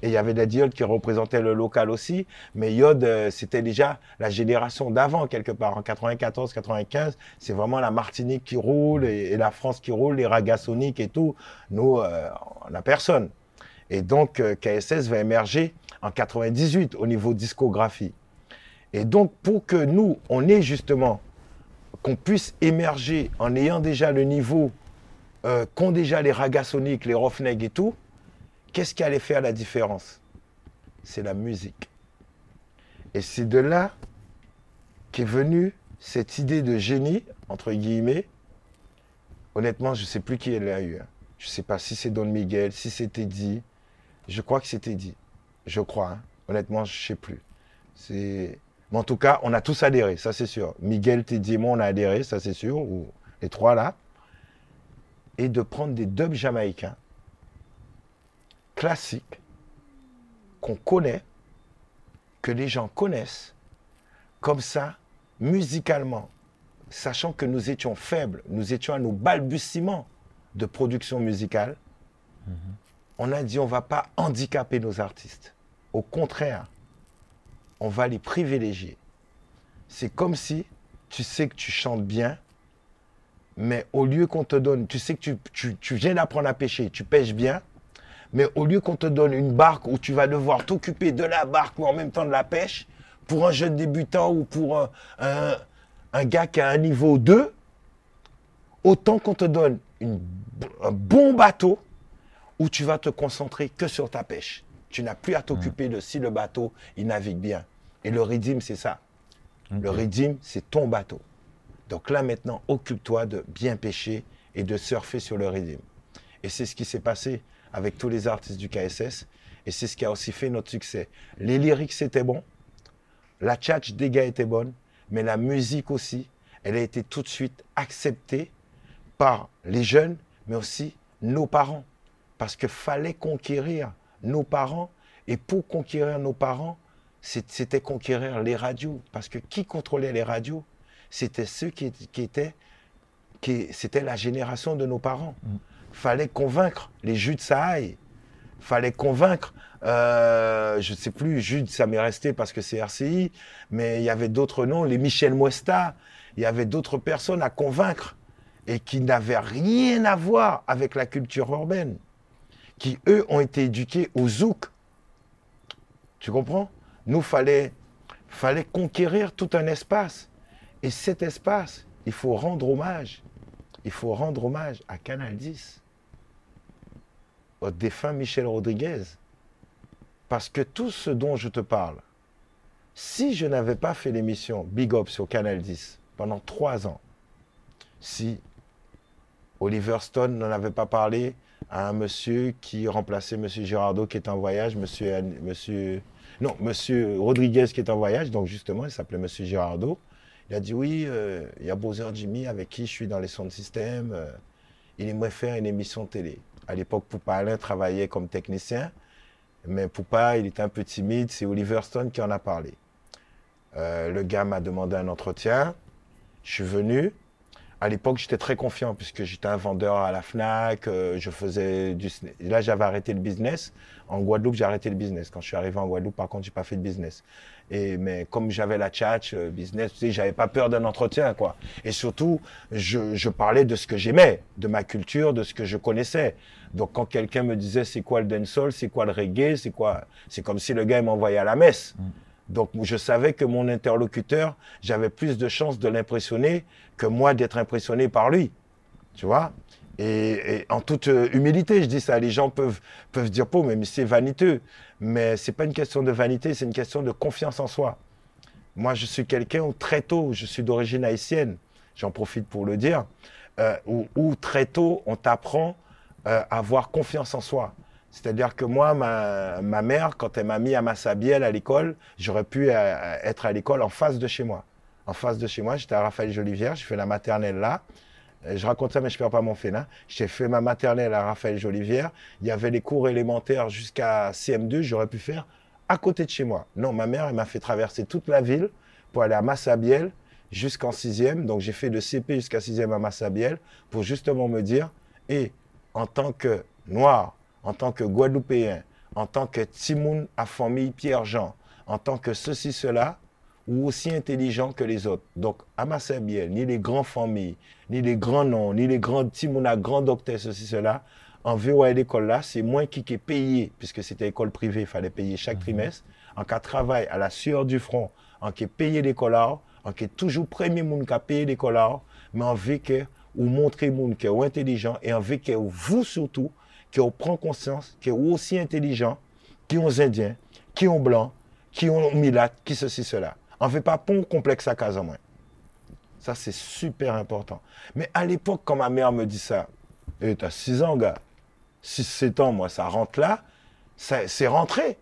Et il y avait Daddy Yod qui représentait le local aussi. Mais Yod, euh, c'était déjà la génération d'avant, quelque part. En 94, 95, c'est vraiment la Martinique qui roule et, la France qui roule, les ragasoniques et tout. Nous, euh, on n'a personne. Et donc, euh, KSS va émerger en 98 au niveau discographie. Et donc, pour que nous, on ait justement, qu'on puisse émerger en ayant déjà le niveau euh, qu'ont déjà les ragasoniques, les Rofneg et tout, qu'est-ce qui allait faire la différence? C'est la musique. Et c'est de là qu'est venue cette idée de génie, entre guillemets. Honnêtement, je ne sais plus qui elle a eu. hein. Je ne sais pas si c'est Don Miguel, si c'était dit. Je crois que c'était dit. Je crois. hein. Honnêtement, je ne sais plus. Mais en tout cas, on a tous adhéré, ça c'est sûr. Miguel, Teddy et moi, on a adhéré, ça c'est sûr. Ou les trois là. Et de prendre des dubs jamaïcains classique qu'on connaît, que les gens connaissent, comme ça, musicalement, sachant que nous étions faibles, nous étions à nos balbutiements de production musicale, on a dit on va pas handicaper nos artistes. Au contraire, on va les privilégier. C'est comme si tu sais que tu chantes bien, mais au lieu qu'on te donne, tu sais que tu, tu- tu viens d'apprendre à pêcher, tu pêches bien, mais au lieu qu'on te donne une barque où tu vas devoir t'occuper de la barque, mais en même temps de la pêche, pour un jeune débutant ou pour un, un- un gars qui a un niveau 2, autant qu'on te donne une- un bon bateau où tu vas te concentrer que sur ta pêche. Tu n'as plus à t'occuper de si le bateau, il navigue bien. Et le redeem, c'est ça. Le redeem, c'est ton bateau. Donc là, maintenant, occupe-toi de bien pêcher et de surfer sur le redeem. Et c'est ce qui s'est passé avec tous les artistes du KSS. Et c'est ce qui a aussi fait notre succès. Les lyrics étaient bons. La tchatch des gars était bonne. Mais la musique aussi, elle a été tout de suite acceptée par les jeunes, mais aussi nos parents. Parce qu'il fallait conquérir nos parents. Et pour conquérir nos parents, c'était conquérir les radios. Parce que qui contrôlait les radios? C'était ceux qui, étaient. Qui, c'était la génération de nos parents. Fallait convaincre les Judes Sahaï. Fallait convaincre, euh, je ne sais plus, Jude, ça m'est resté parce que c'est RCI, mais il y avait d'autres noms, les Michel Muesta, il y avait d'autres personnes à convaincre et qui n'avaient rien à voir avec la culture urbaine, qui eux ont été éduqués au zouk. Tu comprends? Nous, fallait, fallait conquérir tout un espace. Et cet espace, il faut rendre hommage. Il faut rendre hommage à Canal 10, au défunt Michel Rodriguez. Parce que tout ce dont je te parle, si je n'avais pas fait l'émission Big Up sur Canal 10 pendant trois ans, si Oliver Stone n'en avait pas parlé à un monsieur qui remplaçait monsieur Girardot qui est en voyage, monsieur, Rodriguez qui est en voyage, donc justement, il s'appelait monsieur Girardot. Il a dit oui, euh, il y a Bowser Jimmy avec qui je suis dans les sons de système. euh, il aimerait faire une émission télé. À l'époque, Poupa Alain travaillait comme technicien, mais Poupa, il était un peu timide. C'est Oliver Stone qui en a parlé. Euh, le gars m'a demandé un entretien. Je suis venu. À l'époque, j'étais très confiant puisque j'étais un vendeur à la Fnac. euh, je faisais du. Là, j'avais arrêté le business. En Guadeloupe, j'ai arrêté le business. Quand je suis arrivé en Guadeloupe, par contre, j'ai pas fait de business. Et mais comme j'avais la tchatch, euh, business, tu sais, j'avais pas peur d'un entretien, quoi. Et surtout, je, je parlais de ce que j'aimais, de ma culture, de ce que je connaissais. Donc, quand quelqu'un me disait c'est quoi le dancehall, c'est quoi le reggae, c'est quoi, c'est comme si le gars m'envoyait à la messe. Donc, je savais que mon interlocuteur, j'avais plus de chances de l'impressionner que moi d'être impressionné par lui. Tu vois? Et, en toute euh, humilité, je dis ça. Les gens peuvent, peuvent dire, oh, mais c'est vaniteux. Mais c'est pas une question de vanité, c'est une question de confiance en soi. Moi, je suis quelqu'un où très tôt, je suis d'origine haïtienne, j'en profite pour le dire, euh, où, très tôt, on t'apprend euh, à avoir confiance en soi. C'est-à-dire que moi, ma, ma mère, quand elle m'a mis à Massabielle à l'école, j'aurais pu être à l'école en face de chez moi. En face de chez moi, j'étais à Raphaël Jolivière, j'ai fait la maternelle là. Euh, Je raconte ça, mais je perds pas mon félin. J'ai fait ma maternelle à Raphaël Jolivière. Il y avait les cours élémentaires jusqu'à CM2, j'aurais pu faire à côté de chez moi. Non, ma mère, elle m'a fait traverser toute la ville pour aller à Massabielle jusqu'en sixième. Donc j'ai fait de CP jusqu'à sixième à Massabielle pour justement me dire, et en tant que noir, en tant que guadeloupéen, en tant que Timoun à famille Pierre-Jean, en tant que ceci, cela, ou aussi intelligent que les autres. Donc, à Massabielle, ni les grandes familles, ni les grands noms, ni les grands Timoun à grands docteurs, ceci, cela, en VOA l'école là, c'est moi qui est payé, puisque c'était école privée, il fallait payer chaque trimestre, en cas de travail à la sueur du front, en qui est payé l'école là, en qui est toujours premier monde qui a payé l'école là, mais en vu que, ou montrer monde qui est intelligent, et en que vous surtout, qui prend conscience, qui est aussi intelligent, qui ont indiens, qui ont blancs, qui ont milat, qui ceci, cela. On ne fait pas pont complexe à casa moins. Ça, c'est super important. Mais à l'époque, quand ma mère me dit ça, tu as 6 ans, gars. 6-7 ans, moi, ça rentre là. C'est rentré.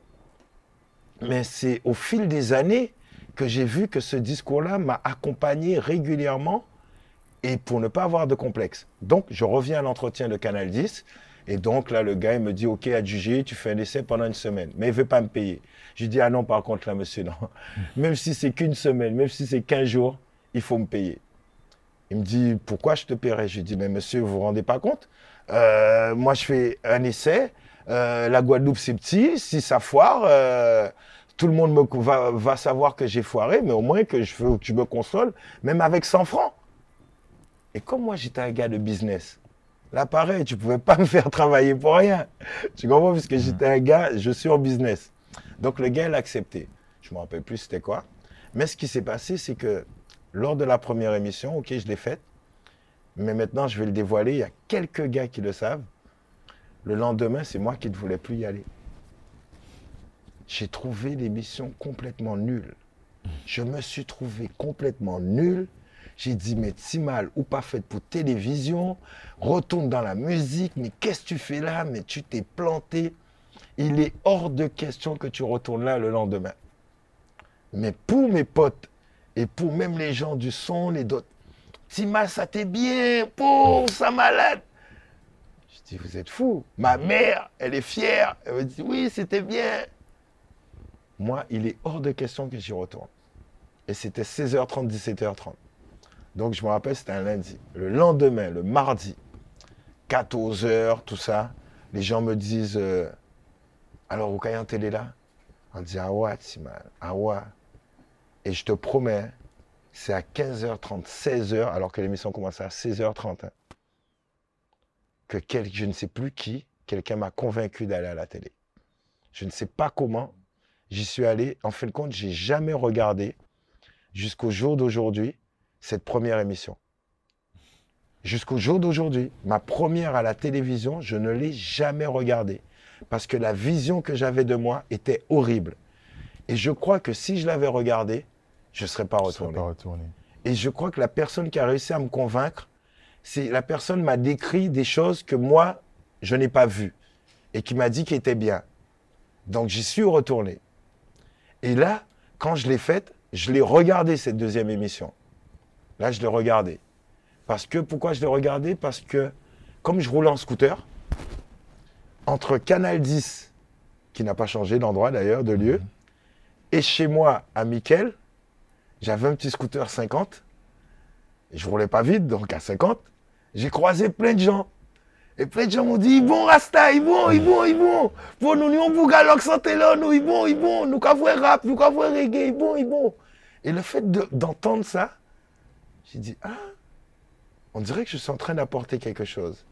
Mais c'est au fil des années que j'ai vu que ce discours-là m'a accompagné régulièrement et pour ne pas avoir de complexe. Donc, je reviens à l'entretien de Canal 10. Et donc là, le gars, il me dit, OK, adjugé, tu fais un essai pendant une semaine, mais il veut pas me payer. Je dis, ah non, par contre, là, monsieur, non. Même si c'est qu'une semaine, même si c'est 15 jours, il faut me payer. Il me dit, pourquoi je te paierai Je lui dis, mais monsieur, vous vous rendez pas compte? Euh, Moi, je fais un essai. Euh, la Guadeloupe, c'est petit. Si ça foire, euh, tout le monde me, va, va savoir que j'ai foiré, mais au moins que je veux que tu me consoles, même avec 100 francs. Et comme moi, j'étais un gars de business, là, pareil, tu pouvais pas me faire travailler pour rien. Tu comprends? Parce que j'étais un gars, je suis en business. Donc, le gars, il a accepté. Je me rappelle plus c'était quoi. Mais ce qui s'est passé, c'est que lors de la première émission, ok, je l'ai faite. Mais maintenant, je vais le dévoiler. Il y a quelques gars qui le savent. Le lendemain, c'est moi qui ne voulais plus y aller. J'ai trouvé l'émission complètement nulle. Je me suis trouvé complètement nul. J'ai dit, mais Timal, ou pas faite pour télévision, retourne dans la musique, mais qu'est-ce que tu fais là? Mais tu t'es planté. Il est hors de question que tu retournes là le lendemain. Mais pour mes potes et pour même les gens du son, les d'autres, Timal, ça t'est bien, pour ça malade. Je dis, vous êtes fous. Ma mère, elle est fière. Elle me dit, oui, c'était bien. Moi, il est hors de question que j'y retourne. Et c'était 16h30, 17h30. Donc, je me rappelle, c'était un lundi. Le lendemain, le mardi, 14h, tout ça, les gens me disent euh, Alors, Oukayan, t'es là On dit Ah ouais, Timan, ah ouais. Et je te promets, c'est à 15h30, 16h, alors que l'émission commençait à 16h30, hein, que je ne sais plus qui, quelqu'un m'a convaincu d'aller à la télé. Je ne sais pas comment, j'y suis allé. En fin de compte, j'ai jamais regardé jusqu'au jour d'aujourd'hui cette première émission. Jusqu'au jour d'aujourd'hui, ma première à la télévision, je ne l'ai jamais regardée parce que la vision que j'avais de moi était horrible. Et je crois que si je l'avais regardée, je ne serais pas serais retourné. pas retourné. Et je crois que la personne qui a réussi à me convaincre, c'est la personne m'a décrit des choses que moi, je n'ai pas vues et qui m'a dit qu'elle était bien. Donc j'y suis retourné. Et là, quand je l'ai faite, je l'ai regardé cette deuxième émission. Là, je l'ai regardé. Parce que, pourquoi je l'ai regardé Parce que, comme je roule en scooter, entre Canal 10, qui n'a pas changé d'endroit d'ailleurs, de lieu, et chez moi, à Miquel, j'avais un petit scooter 50. Et je roulais pas vite, donc à 50, j'ai croisé plein de gens. Et plein de gens m'ont dit, ils vont Rasta, ils vont, ils vont, ils vont. Pour nous, nous, on bouge à santé là, nous, ils vont, ils vont. Nous, qu'à voir rap, nous, qu'à voir reggae, ils vont, ils vont. Et le fait de- d'entendre ça, j'ai dit, ah, on dirait que je suis en train d'apporter quelque chose.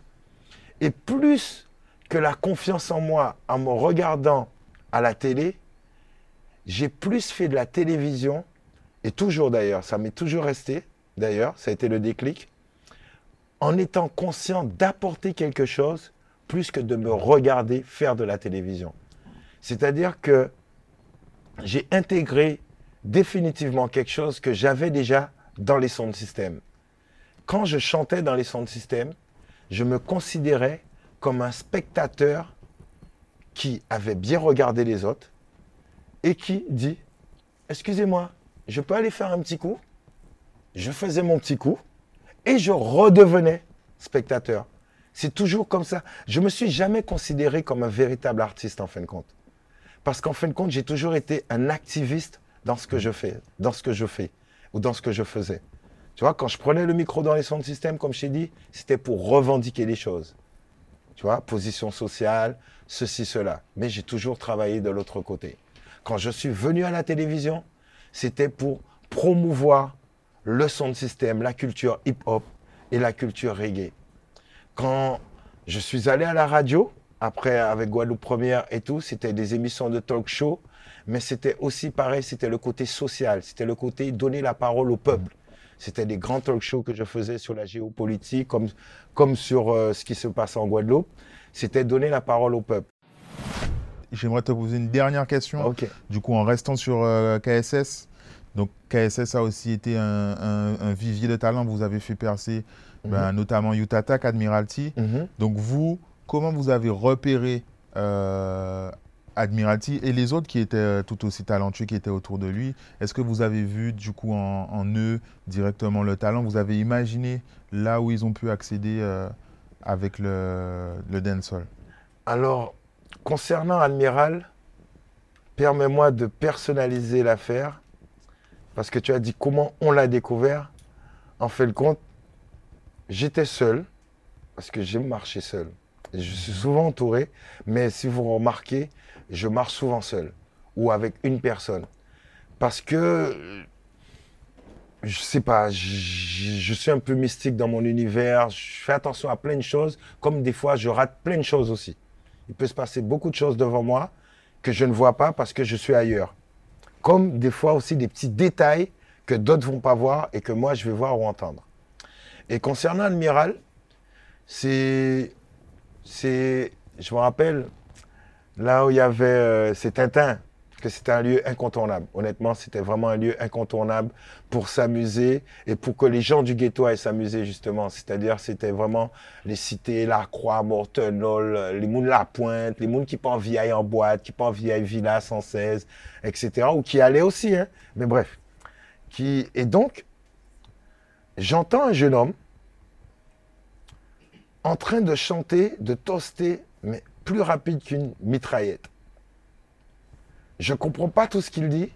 Et plus que la confiance en moi en me regardant à la télé, j'ai plus fait de la télévision, et toujours d'ailleurs, ça m'est toujours resté, d'ailleurs, ça a été le déclic, en étant conscient d'apporter quelque chose plus que de me regarder faire de la télévision. C'est-à-dire que j'ai intégré définitivement quelque chose que j'avais déjà dans les sons de système. Quand je chantais dans les sons de système, je me considérais comme un spectateur qui avait bien regardé les autres et qui dit Excusez-moi, je peux aller faire un petit coup? Je faisais mon petit coup et je redevenais spectateur. C'est toujours comme ça. Je me suis jamais considéré comme un véritable artiste en fin de compte. Parce qu'en fin de compte, j'ai toujours été un activiste dans ce que je fais, dans ce que je fais ou dans ce que je faisais. Tu vois, quand je prenais le micro dans les sons de système, comme je t'ai dit, c'était pour revendiquer les choses. Tu vois, position sociale, ceci, cela. Mais j'ai toujours travaillé de l'autre côté. Quand je suis venu à la télévision, c'était pour promouvoir le son de système, la culture hip-hop et la culture reggae. Quand je suis allé à la radio, après avec Guadeloupe Première et tout, c'était des émissions de talk show, mais c'était aussi pareil, c'était le côté social, c'était le côté donner la parole au peuple. C'était des grands talk shows que je faisais sur la géopolitique, comme, comme sur euh, ce qui se passe en Guadeloupe. C'était donner la parole au peuple. J'aimerais te poser une dernière question. Ok. Du coup, en restant sur euh, KSS, donc KSS a aussi été un, un- un vivier de talent. Vous avez fait percer ben, notamment Admiralty. Mhm. Donc vous, comment vous avez repéré euh, Admiralty et les autres qui étaient euh, tout aussi talentueux, qui étaient autour de lui Est-ce que vous avez vu du coup en, eux directement le talent? Vous avez imaginé là où ils ont pu accéder euh, avec le, le dancehall? Alors, concernant Admiral, permets-moi de personnaliser l'affaire. Parce que tu as dit comment on l'a découvert. En fait, le compte, j'étais seul. Parce que j'aime marcher seul. Je suis souvent entouré. Mais si vous remarquez, je marche souvent seul. Ou avec une personne. Parce que je sais pas, je, suis un peu mystique dans mon univers. Je fais attention à plein de choses, comme des fois je rate plein de choses aussi. Il peut se passer beaucoup de choses devant moi que je ne vois pas parce que je suis ailleurs. Comme des fois aussi des petits détails que d'autres vont pas voir et que moi je vais voir ou entendre. Et concernant Admiral, c'est, c'est, je me rappelle là où il y avait, euh, c'est que c'était un lieu incontournable. Honnêtement, c'était vraiment un lieu incontournable pour s'amuser et pour que les gens du ghetto aillent s'amuser justement. C'est-à-dire, c'était vraiment les cités, la Croix, Mortenol, les mouns de la Pointe, les mouns qui pas envie d'aller en boîte, qui pas envie d'aller Villa 116, etc. Ou qui allaient aussi, hein. Mais bref. Qui... Et donc, j'entends un jeune homme en train de chanter, de toaster, mais plus rapide qu'une mitraillette. Je ne comprends pas tout ce qu'il dit,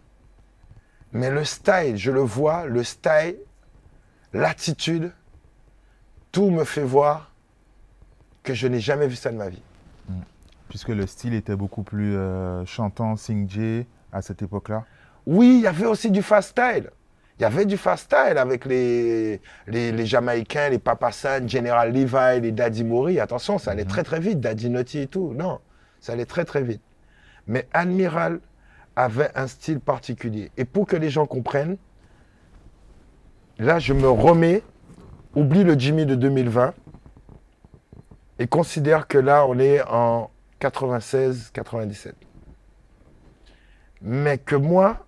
mais le style, je le vois, le style, l'attitude, tout me fait voir que je n'ai jamais vu ça de ma vie. Puisque le style était beaucoup plus euh, chantant, sing à cette époque-là. Oui, il y avait aussi du fast style. Il y avait du fast style avec les, les, les Jamaïcains, les Papa San, General Levi, les Daddy Mori. Attention, ça allait Mhm. très très vite, Daddy Naughty et tout. Non, ça allait très très vite. Mais Admiral avait un style particulier. Et pour que les gens comprennent, là, je me remets, oublie le Jimmy de 2020 et considère que là, on est en 96-97. Mais que moi,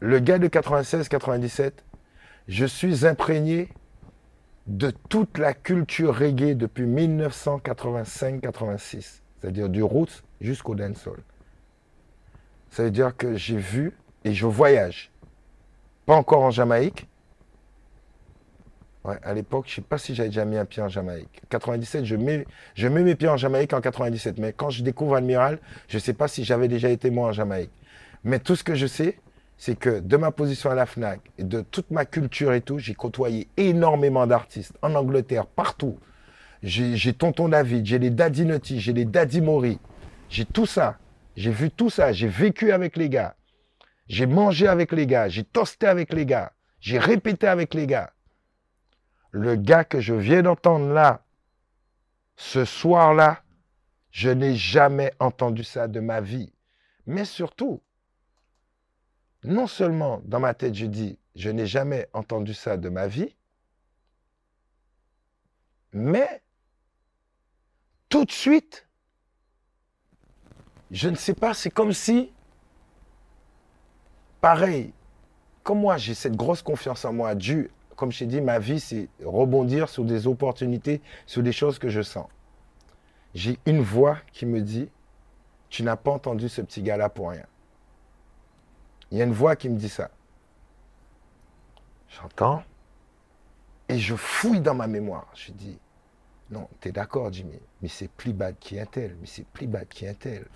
le gars de 96-97, je suis imprégné de toute la culture reggae depuis 1985-86, c'est-à-dire du roots jusqu'au dancehall. Ça veut dire que j'ai vu et je voyage. Pas encore en Jamaïque. À l'époque, je ne sais pas si j'avais déjà mis un pied en Jamaïque. 97, je mets, je mets mes pieds en Jamaïque en 97. Mais quand je découvre Admiral, je ne sais pas si j'avais déjà été moi en Jamaïque. Mais tout ce que je sais, c'est que de ma position à la FNAC et de toute ma culture et tout, j'ai côtoyé énormément d'artistes en Angleterre, partout. J'ai Tonton David, j'ai les Daddy Nutty, j'ai les Daddy Mori. J'ai tout ça. J'ai vu tout ça. J'ai vécu avec les gars. J'ai mangé avec les gars. J'ai toasté avec les gars. J'ai répété avec les gars. Le gars que je viens d'entendre là, ce soir-là, je n'ai jamais entendu ça de ma vie. Mais surtout, non seulement dans ma tête, je dis, je n'ai jamais entendu ça de ma vie, mais tout de suite, je ne sais pas, c'est comme si, pareil, comme moi, j'ai cette grosse confiance en moi, dû, comme je t'ai dit, ma vie, c'est rebondir sur des opportunités, sur des choses que je sens. J'ai une voix qui me dit, tu n'as pas entendu ce petit gars-là pour rien. Il y a une voix qui me dit ça. J'entends et je fouille dans ma mémoire. Je dis, non, tu es d'accord, Jimmy, mais c'est plus bad qui un tel, mais c'est plus bad qui un tel.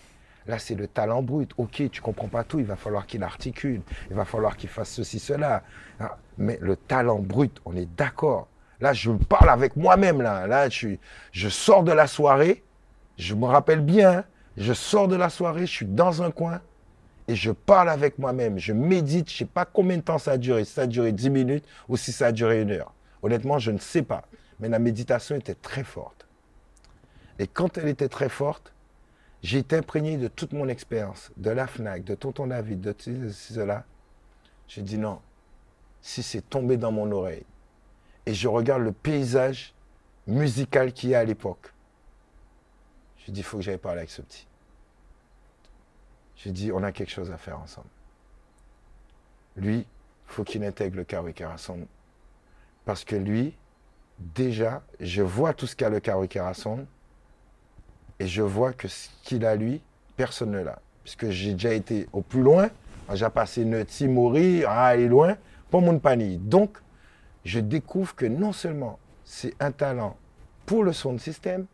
Là, c'est le talent brut. Ok, tu comprends pas tout, il va falloir qu'il articule, il va falloir qu'il fasse ceci, cela. Ah, Mais le talent brut, on est d'accord. Là, je parle avec moi-même. Là, je, sors de la soirée, je me rappelle bien, je sors de la soirée, je suis dans un coin et je parle avec moi-même. Je médite, je ne sais pas combien de temps ça a duré, si ça a duré 10 minutes ou si ça a duré une heure. Honnêtement, je ne sais pas. Mais la méditation était très forte. Et quand elle était très forte, j'ai été imprégné de toute mon expérience, de la FNAC, de Tonton David, de ceci, cela. J'ai dit non, si c'est tombé dans mon oreille, et je regarde le paysage musical qu'il y a à l'époque, j'ai dit, il faut que j'aille parler avec ce petit. J'ai dit, on a quelque chose à faire ensemble. Lui, il faut qu'il intègre le Kawi Karason. Parce que lui, déjà, je vois tout ce qu'a le Kawi Karason. Et je vois que ce qu'il a lui, personne ne l'a. Puisque j'ai déjà été au plus loin. J'ai passé Nutty, Mori, à aller loin, pour mon panier. Donc, je découvre que non seulement c'est un talent pour le sound system,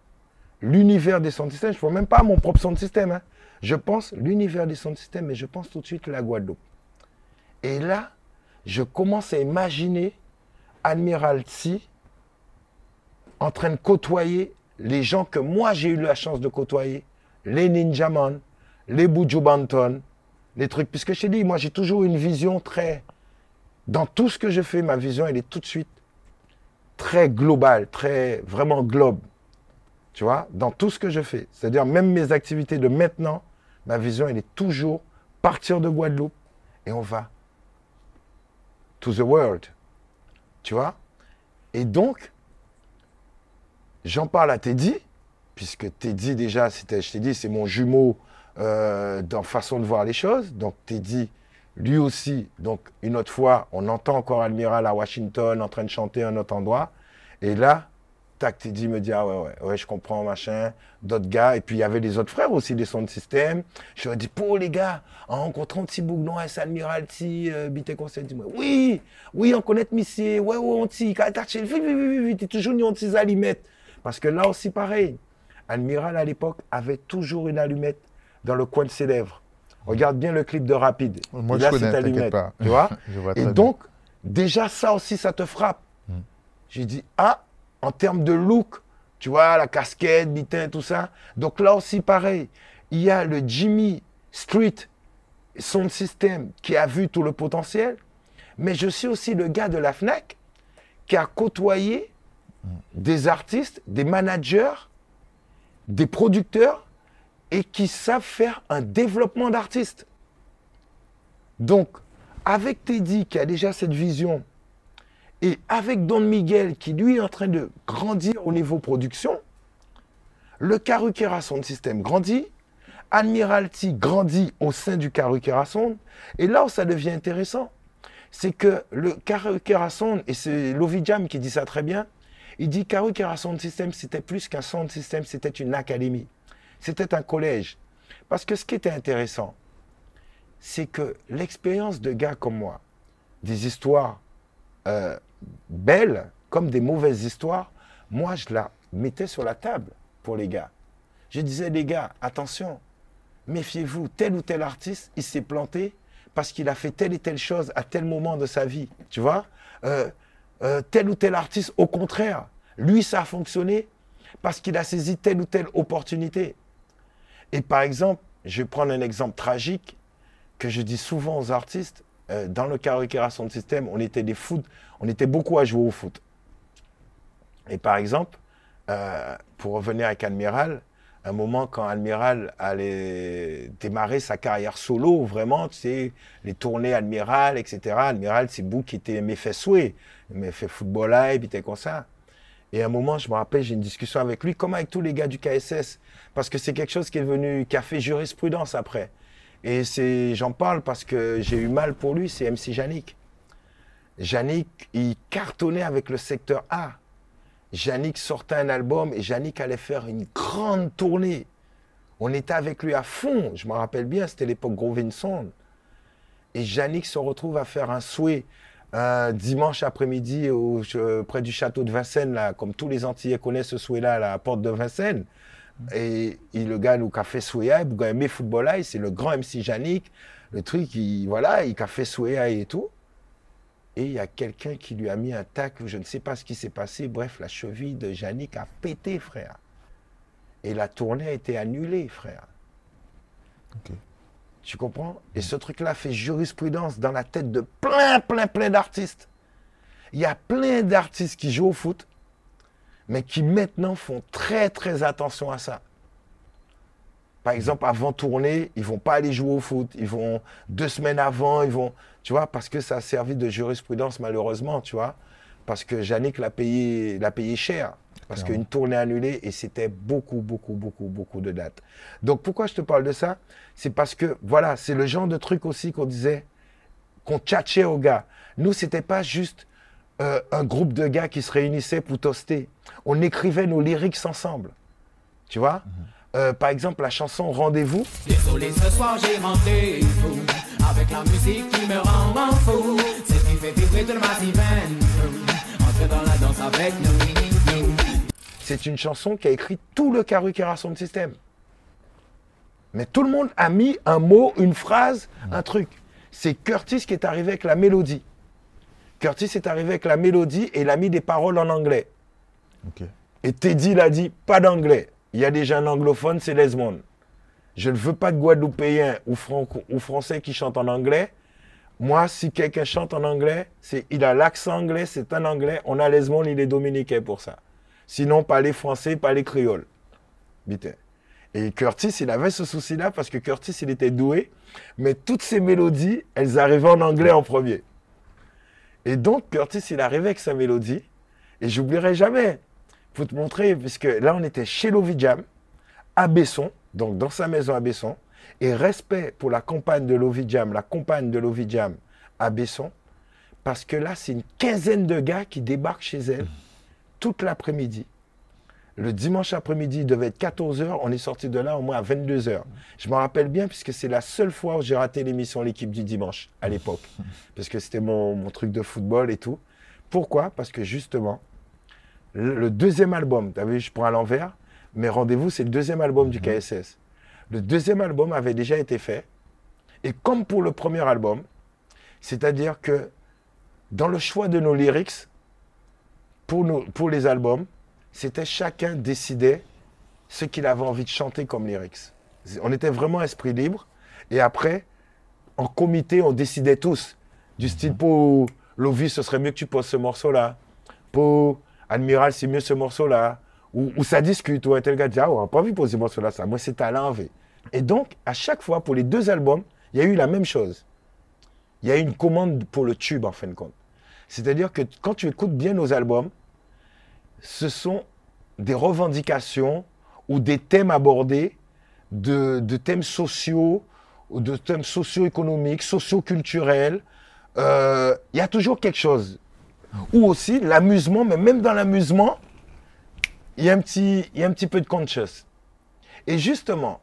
l'univers des sound systems, je ne pense même pas mon propre sound system. hein. Je pense l'univers des sound systems, mais je pense tout de suite la Guadeloupe. Et là, je commence à imaginer Admiralty en train de côtoyer les gens que moi j'ai eu la chance de côtoyer, les Ninjaman, les Buju Banton, les trucs. Puisque je t'ai dit, moi j'ai toujours une vision très. Dans tout ce que je fais, ma vision elle est tout de suite très globale, très vraiment globe. Tu vois, dans tout ce que je fais. C'est-à-dire même mes activités de maintenant, ma vision elle est toujours partir de Guadeloupe et on va to the world. Tu vois? Et donc, j'en parle à Teddy, puisque Teddy, déjà, je t'ai dit, c'est mon jumeau euh, dans façon de voir les choses. Donc, Teddy, lui aussi, donc, une autre fois, on entend encore Admiral à Washington en train de chanter à un autre endroit. Et là, tac, Teddy me dit, ah ouais, ouais, ouais, je comprends, machin, d'autres gars. Et puis, il y avait les autres frères aussi, des sons de système. Je leur ai dit, pour les gars, en rencontrant Ti Bouglon, S. Admiralty, euh, Bité Conseil, dis-moi, oui, oui, on connaît Missier, ouais, ouais, on t'y, vite, vite, vite, vite, t'es toujours une petite allumette. Parce que là aussi, pareil, Admiral à l'époque avait toujours une allumette dans le coin de ses lèvres. Regarde bien le clip de Rapide. Moi, Il je connais, allumette, pas. Tu vois Je vois Et bien. donc, déjà ça aussi, ça te frappe. Mm. J'ai dit, ah, en termes de look, tu vois, la casquette, bitin, tout ça. Donc là aussi, pareil, il y a le Jimmy Street Sound System qui a vu tout le potentiel, mais je suis aussi le gars de la FNAC qui a côtoyé des artistes, des managers, des producteurs et qui savent faire un développement d'artistes. Donc, avec Teddy qui a déjà cette vision et avec Don Miguel qui lui est en train de grandir au niveau production, le Karukera Sound System grandit, Admiralty grandit au sein du Karukera Sound, et là où ça devient intéressant, c'est que le Karukera Sound, et c'est Lovijam qui dit ça très bien, il dit Karukera Sound System, c'était plus qu'un sound system, c'était une académie. C'était un collège. Parce que ce qui était intéressant, c'est que l'expérience de gars comme moi, des histoires euh, belles comme des mauvaises histoires, moi je la mettais sur la table pour les gars. Je disais les gars, attention, méfiez-vous, tel ou tel artiste, il s'est planté parce qu'il a fait telle et telle chose à tel moment de sa vie. Tu vois Euh, euh, Tel ou tel artiste, au contraire, lui, ça a fonctionné parce qu'il a saisi telle ou telle opportunité. Et par exemple, je vais prendre un exemple tragique que je dis souvent aux artistes. Euh, dans le Karukera Sound System, on était des foot, on était beaucoup à jouer au foot. Et par exemple, euh, pour revenir avec Admiral, un moment quand Admiral allait démarrer sa carrière solo, vraiment, tu sais, les tournées Admiral, etc. Admiral, c'est Bou qui était mes fait souhait, mes fait football live, il était comme ça. Et à un moment, je me rappelle, j'ai une discussion avec lui, comme avec tous les gars du KSS, parce que c'est quelque chose qui est venu, qui a fait jurisprudence après. Et j'en parle parce que j'ai eu mal pour lui, c'est MC Yannick. Yannick, il cartonnait avec le secteur A. Yannick sortait un album et Yannick allait faire une grande tournée. On était avec lui à fond, je me rappelle bien, c'était l'époque Grovinson. Et Yannick se retrouve à faire un souhait dimanche après-midi euh, près du château de Vincennes, comme tous les Antillais connaissent ce souhait-là, à la porte de Vincennes. Et, et le gars nous a fait souhait, il a aimé football, c'est le grand MC Yannick. Le truc, il, voilà, il a fait souhait et tout. Et il y a quelqu'un qui lui a mis un tac, je ne sais pas ce qui s'est passé. Bref, la cheville de Yannick a pété, frère. Et la tournée a été annulée, frère. Tu comprends? Et ce truc-là fait jurisprudence dans la tête de plein, plein, plein d'artistes. Il y a plein d'artistes qui jouent au foot, mais qui maintenant font très, très attention à ça. Par exemple, avant tournée, ils vont pas aller jouer au foot. Ils vont deux semaines avant, ils vont, tu vois, parce que ça a servi de jurisprudence malheureusement, tu vois, parce que Yannick l'a payé, l'a payé cher, parce qu'une tournée annulée et c'était beaucoup, beaucoup, beaucoup, beaucoup de dates. Donc pourquoi je te parle de ça? C'est parce que voilà, c'est le genre de truc aussi qu'on disait, qu'on tchatchait aux gars. Nous, c'était pas juste euh, un groupe de gars qui se réunissaient pour toaster. On écrivait nos lyrics ensemble. Tu vois? Euh, Par exemple, la chanson Rendez-vous. Désolé, ce soir j'ai rendez-vous avec la musique qui me rend fou. C'est ce qui fait vibrer de ma veine. Entre dans la danse avec nous. nous. c'est une chanson qui a écrit tout le Karukera Sound System. Mais tout le monde a mis un mot, une phrase, un truc. C'est Curtis qui est arrivé avec la mélodie. Curtis est arrivé avec la mélodie et il a mis des paroles en anglais. Et Teddy l'a dit, pas d'anglais. Il y a déjà un anglophone, c'est Lesmond. Je ne veux pas de Guadeloupéens ou, Français qui chantent en anglais. Moi, si quelqu'un chante en anglais, c'est, il a l'accent anglais, c'est un anglais. On a Lesmond, il est dominicain pour ça. Sinon, pas les Français, pas les créoles. Putain. Et Curtis, il avait ce souci-là parce que Curtis, il était doué. Mais toutes ces mélodies, elles arrivaient en anglais en premier. Et donc, Curtis, il arrivait avec sa mélodie. Et j'oublierai jamais. Faut te montrer, puisque là, on était chez Lovijam, à Besson, donc dans sa maison à Besson. Et respect pour la compagne de Lovijam, la compagne de Lovijam à Besson, parce que là, c'est une quinzaine de gars qui débarquent chez elle toute l'après-midi. Le dimanche après-midi, il devait être 14h. On est sorti de là au moins à 22h. Je m'en rappelle bien puisque c'est la seule fois où j'ai raté l'émission L'équipe du dimanche à l'époque. Parce que c'était mon, mon truc de football et tout. Pourquoi? Parce que justement, le, le deuxième album, tu as vu, je prends à l'envers, mais rendez-vous, c'est le deuxième album du KSS. Le deuxième album avait déjà été fait. Et comme pour le premier album, c'est-à-dire que dans le choix de nos lyrics, pour, nos- pour les albums, c'était chacun décidait ce qu'il avait envie de chanter comme lyrics. On était vraiment esprit libre. Et après, en comité, on décidait tous. Du style, pour Lovi, ce serait mieux que tu poses ce morceau-là. Pour Admiral, c'est mieux ce morceau-là. Ou, ou ça discute, ou un tel gars dit, ah, on n'a pas envie de poser ce morceau-là, ça. Moi, c'est à l'envers. Et donc, à chaque fois, pour les deux albums, il y a eu la même chose. Il y a eu une commande pour le tube, en fin de compte. C'est-à-dire que quand tu écoutes bien nos albums, ce sont des revendications ou des thèmes abordés de, thèmes sociaux, ou de thèmes socio-économiques, socio-culturels. Euh, Il y a toujours quelque chose. Ou aussi l'amusement, mais même dans l'amusement, il y, a un petit- y a un peu de conscious. Et justement,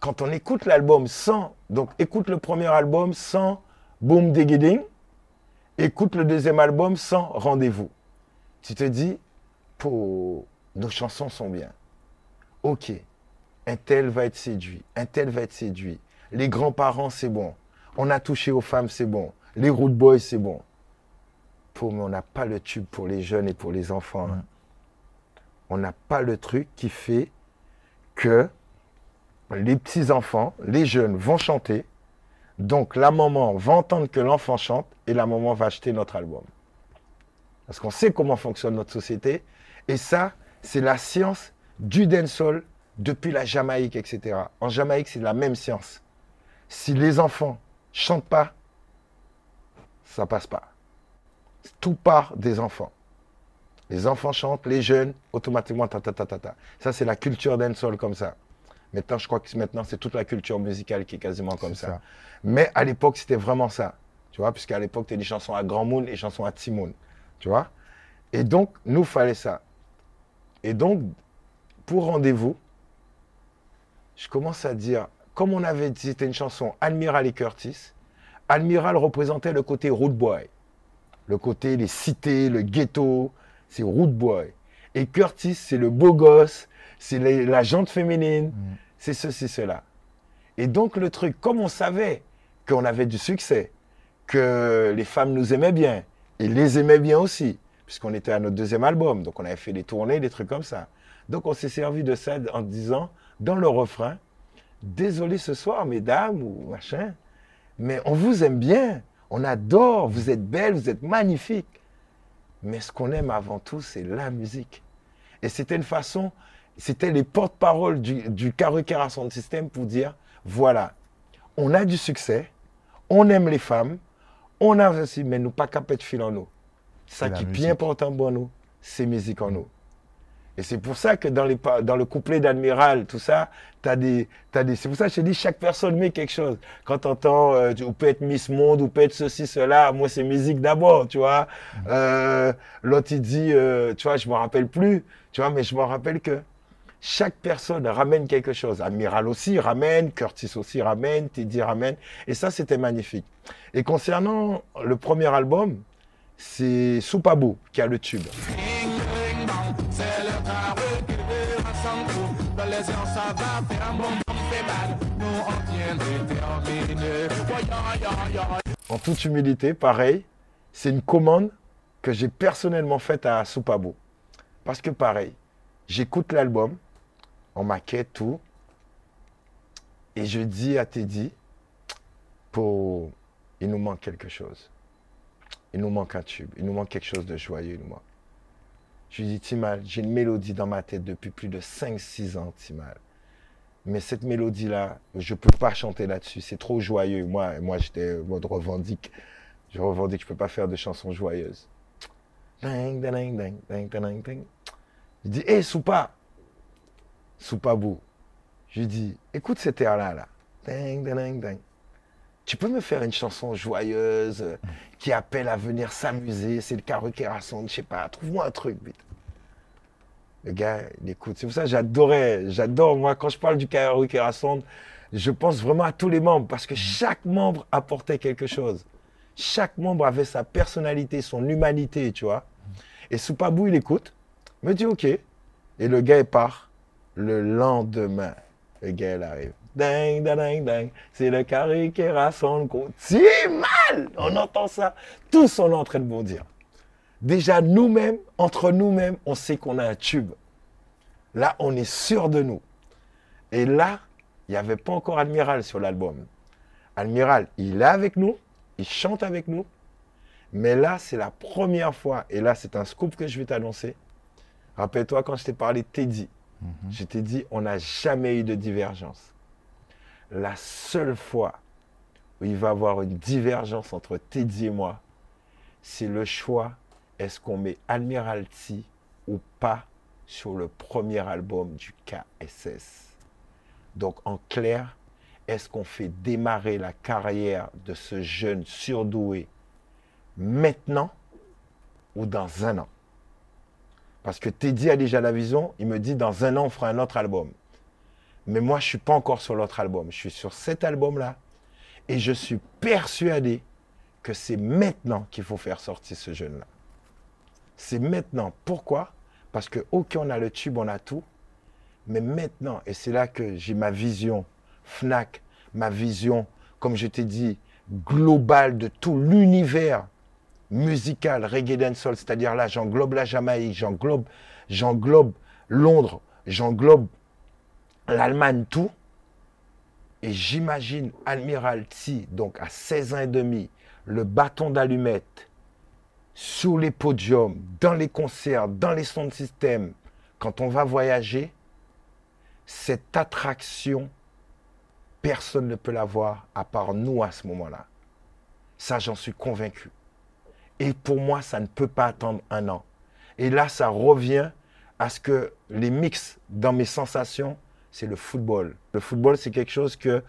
quand on écoute l'album sans, donc écoute le premier album sans Boom Digging, écoute le deuxième album sans Rendez-vous. Tu te dis, nos chansons sont bien. Ok, un tel va être séduit, un tel va être séduit. Les grands-parents, c'est bon. On a touché aux femmes, c'est bon. Les road boys, c'est bon. Pour, mais on n'a pas le tube pour les jeunes et pour les enfants. là. On n'a pas le truc qui fait que les petits-enfants, les jeunes vont chanter. Donc la maman va entendre que l'enfant chante et la maman va acheter notre album. Parce qu'on sait comment fonctionne notre société. Et ça, c'est la science du dancehall depuis la Jamaïque, etc. En Jamaïque, c'est la même science. Si les enfants chantent pas, ça passe pas. Tout part des enfants. Les enfants chantent, les jeunes, automatiquement, ta ta ta ta ta. Ça, c'est la culture dancehall comme ça. Maintenant, je crois que maintenant, c'est toute la culture musicale qui est quasiment comme ça. ça. Mais à l'époque, c'était vraiment ça. Tu vois, puisqu'à l'époque, tu as des chansons à Grand Moon et des chansons à Timoun. Tu vois Et donc, nous, fallait ça. Et donc, pour rendez-vous, je commence à dire, comme on avait dit, c'était une chanson Admiral et Curtis, Admiral représentait le côté root boy. Le côté les cités, le ghetto, c'est root boy. Et Curtis, c'est le beau gosse, c'est la jante féminine, c'est ceci, cela. Et donc le truc, comme on savait qu'on avait du succès, que les femmes nous aimaient bien, et les aimaient bien aussi, puisqu'on était à notre deuxième album, donc on avait fait des tournées, des trucs comme ça. Donc on s'est servi de ça en disant, dans le refrain, désolé ce soir, mesdames, ou machin, mais on vous aime bien, on adore, vous êtes belles, vous êtes magnifiques. Mais ce qu'on aime avant tout, c'est la musique. Et c'était une façon, c'était les porte-paroles du, du Karukera Sound System pour dire, voilà, on a du succès, on aime les femmes, on a aussi, mais nous pas capable de fil en nous. Ça qui est bien important pour nous, c'est musique en nous. Et c'est pour ça que dans, les, pa- dans le couplet d'Admiral, tout ça, t'as des, t'as des, c'est pour ça que je te dis, chaque personne met quelque chose. Quand tu entends, euh, tu- ou peut être Miss Monde, ou peut être ceci, cela, moi c'est musique d'abord, tu vois. Euh, L'autre il dit, euh, tu vois, je me rappelle plus, tu vois, mais je me rappelle que chaque personne ramène quelque chose. Admiral aussi ramène, Curtis aussi ramène, Teddy ramène. Et ça, c'était magnifique. Et concernant le premier album, c'est Soupabou qui a le tube. En toute humilité, pareil, c'est une commande que j'ai personnellement faite à Soupabo. Parce que pareil, j'écoute l'album, en maquette, tout, et je dis à Teddy, pour... il nous manque quelque chose. Il nous manque un tube, il nous manque quelque chose de joyeux, il nous. Je lui dis, Timal, j'ai une mélodie dans ma tête depuis plus de 5-6 ans, Timal. Mais cette mélodie-là, je ne peux pas chanter là-dessus. C'est trop joyeux. Moi, moi j'étais mode revendique. Je revendique, je ne peux pas faire de chansons joyeuses. Ding, ding, ding, ding, ding, ding. Je dis, hé, Soupa, Soupabou. Je lui dis, écoute cet air-là, là. Ding, ding, ding, ding. Tu peux me faire une chanson joyeuse euh, qui appelle à venir s'amuser C'est le carreau qui rassemble, je sais pas. Trouve-moi un truc, vite. Le gars, il écoute. C'est pour ça que j'adorais, j'adore, moi, quand je parle du carreau qui rassemble, je pense vraiment à tous les membres parce que chaque membre apportait quelque chose. Chaque membre avait sa personnalité, son humanité, tu vois. Et Soupabou, il écoute, me dit OK. Et le gars, il part. Le lendemain, le gars, arrive. Ding, ding, ding, ding. C'est le carré qui rassemble. Si mal On entend ça. Tous, on est en train de bondir. Déjà, nous-mêmes, entre nous-mêmes, on sait qu'on a un tube. Là, on est sûr de nous. Et là, il n'y avait pas encore Admiral sur l'album. Admiral, il est avec nous, il chante avec nous. Mais là, c'est la première fois, et là, c'est un scoop que je vais t'annoncer. Rappelle-toi quand je t'ai parlé de Teddy. Je t'ai dit, on n'a jamais eu de divergence. La seule fois où il va y avoir une divergence entre Teddy et moi, c'est le choix, est-ce qu'on met Admiralty ou pas sur le premier album du KSS. Donc en clair, est-ce qu'on fait démarrer la carrière de ce jeune surdoué maintenant ou dans un an? Parce que Teddy a déjà la vision, il me dit dans un an on fera un autre album. Mais moi je suis pas encore sur l'autre album, je suis sur cet album-là et je suis persuadé que c'est maintenant qu'il faut faire sortir ce jeune-là. C'est maintenant. Pourquoi? Parce que, ok, on a le tube, on a tout. Mais maintenant, et c'est là que j'ai ma vision FNAC, ma vision, comme je t'ai dit, globale de tout l'univers musical reggae dancehall, c'est-à-dire là, j'englobe la Jamaïque, j'englobe, j'englobe Londres, j'englobe l'Allemagne, tout. Et j'imagine Admiralty, donc à 16 ans et demi, le bâton d'allumette, sur les podiums, dans les concerts, dans les sons de système, quand on va voyager, cette attraction, personne ne peut l'avoir à part nous à ce moment-là. Ça, j'en suis convaincu. Et pour moi, ça ne peut pas attendre un an. Et là, ça revient à ce que les mix dans mes sensations, c'est le football. Le football, c'est quelque chose que,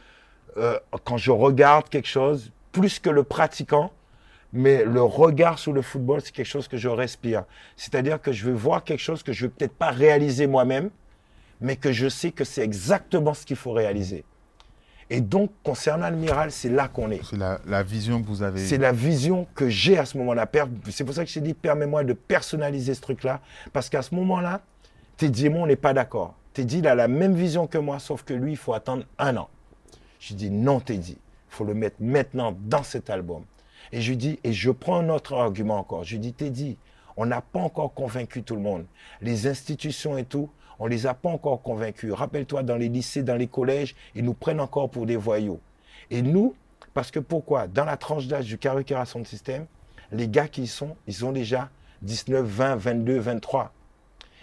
euh, quand je regarde quelque chose, plus que le pratiquant, mais le regard sur le football, c'est quelque chose que je respire. C'est-à-dire que je vais voir quelque chose que je ne vais peut-être pas réaliser moi-même, mais que je sais que c'est exactement ce qu'il faut réaliser. Et donc, concernant Admiral, c'est là qu'on est. C'est la, la vision que vous avez. C'est la vision que j'ai à ce moment-là. C'est pour ça que je t'ai dit, permets-moi de personnaliser ce truc-là. Parce qu'à ce moment-là, Teddy et moi, on n'est pas d'accord. Teddy, il a la même vision que moi, sauf que lui, il faut attendre un an. Je dis, non, Teddy, il faut le mettre maintenant dans cet album. Et je lui dis, et je prends un autre argument encore. Je lui dis, Teddy, on n'a pas encore convaincu tout le monde. Les institutions et tout, on les a pas encore convaincus. Rappelle-toi, dans les lycées, dans les collèges, ils nous prennent encore pour des voyous. Et nous, parce que pourquoi? Dans la tranche d'âge du qui de système, les gars qui y sont, ils ont déjà 19, 20, 22, 23.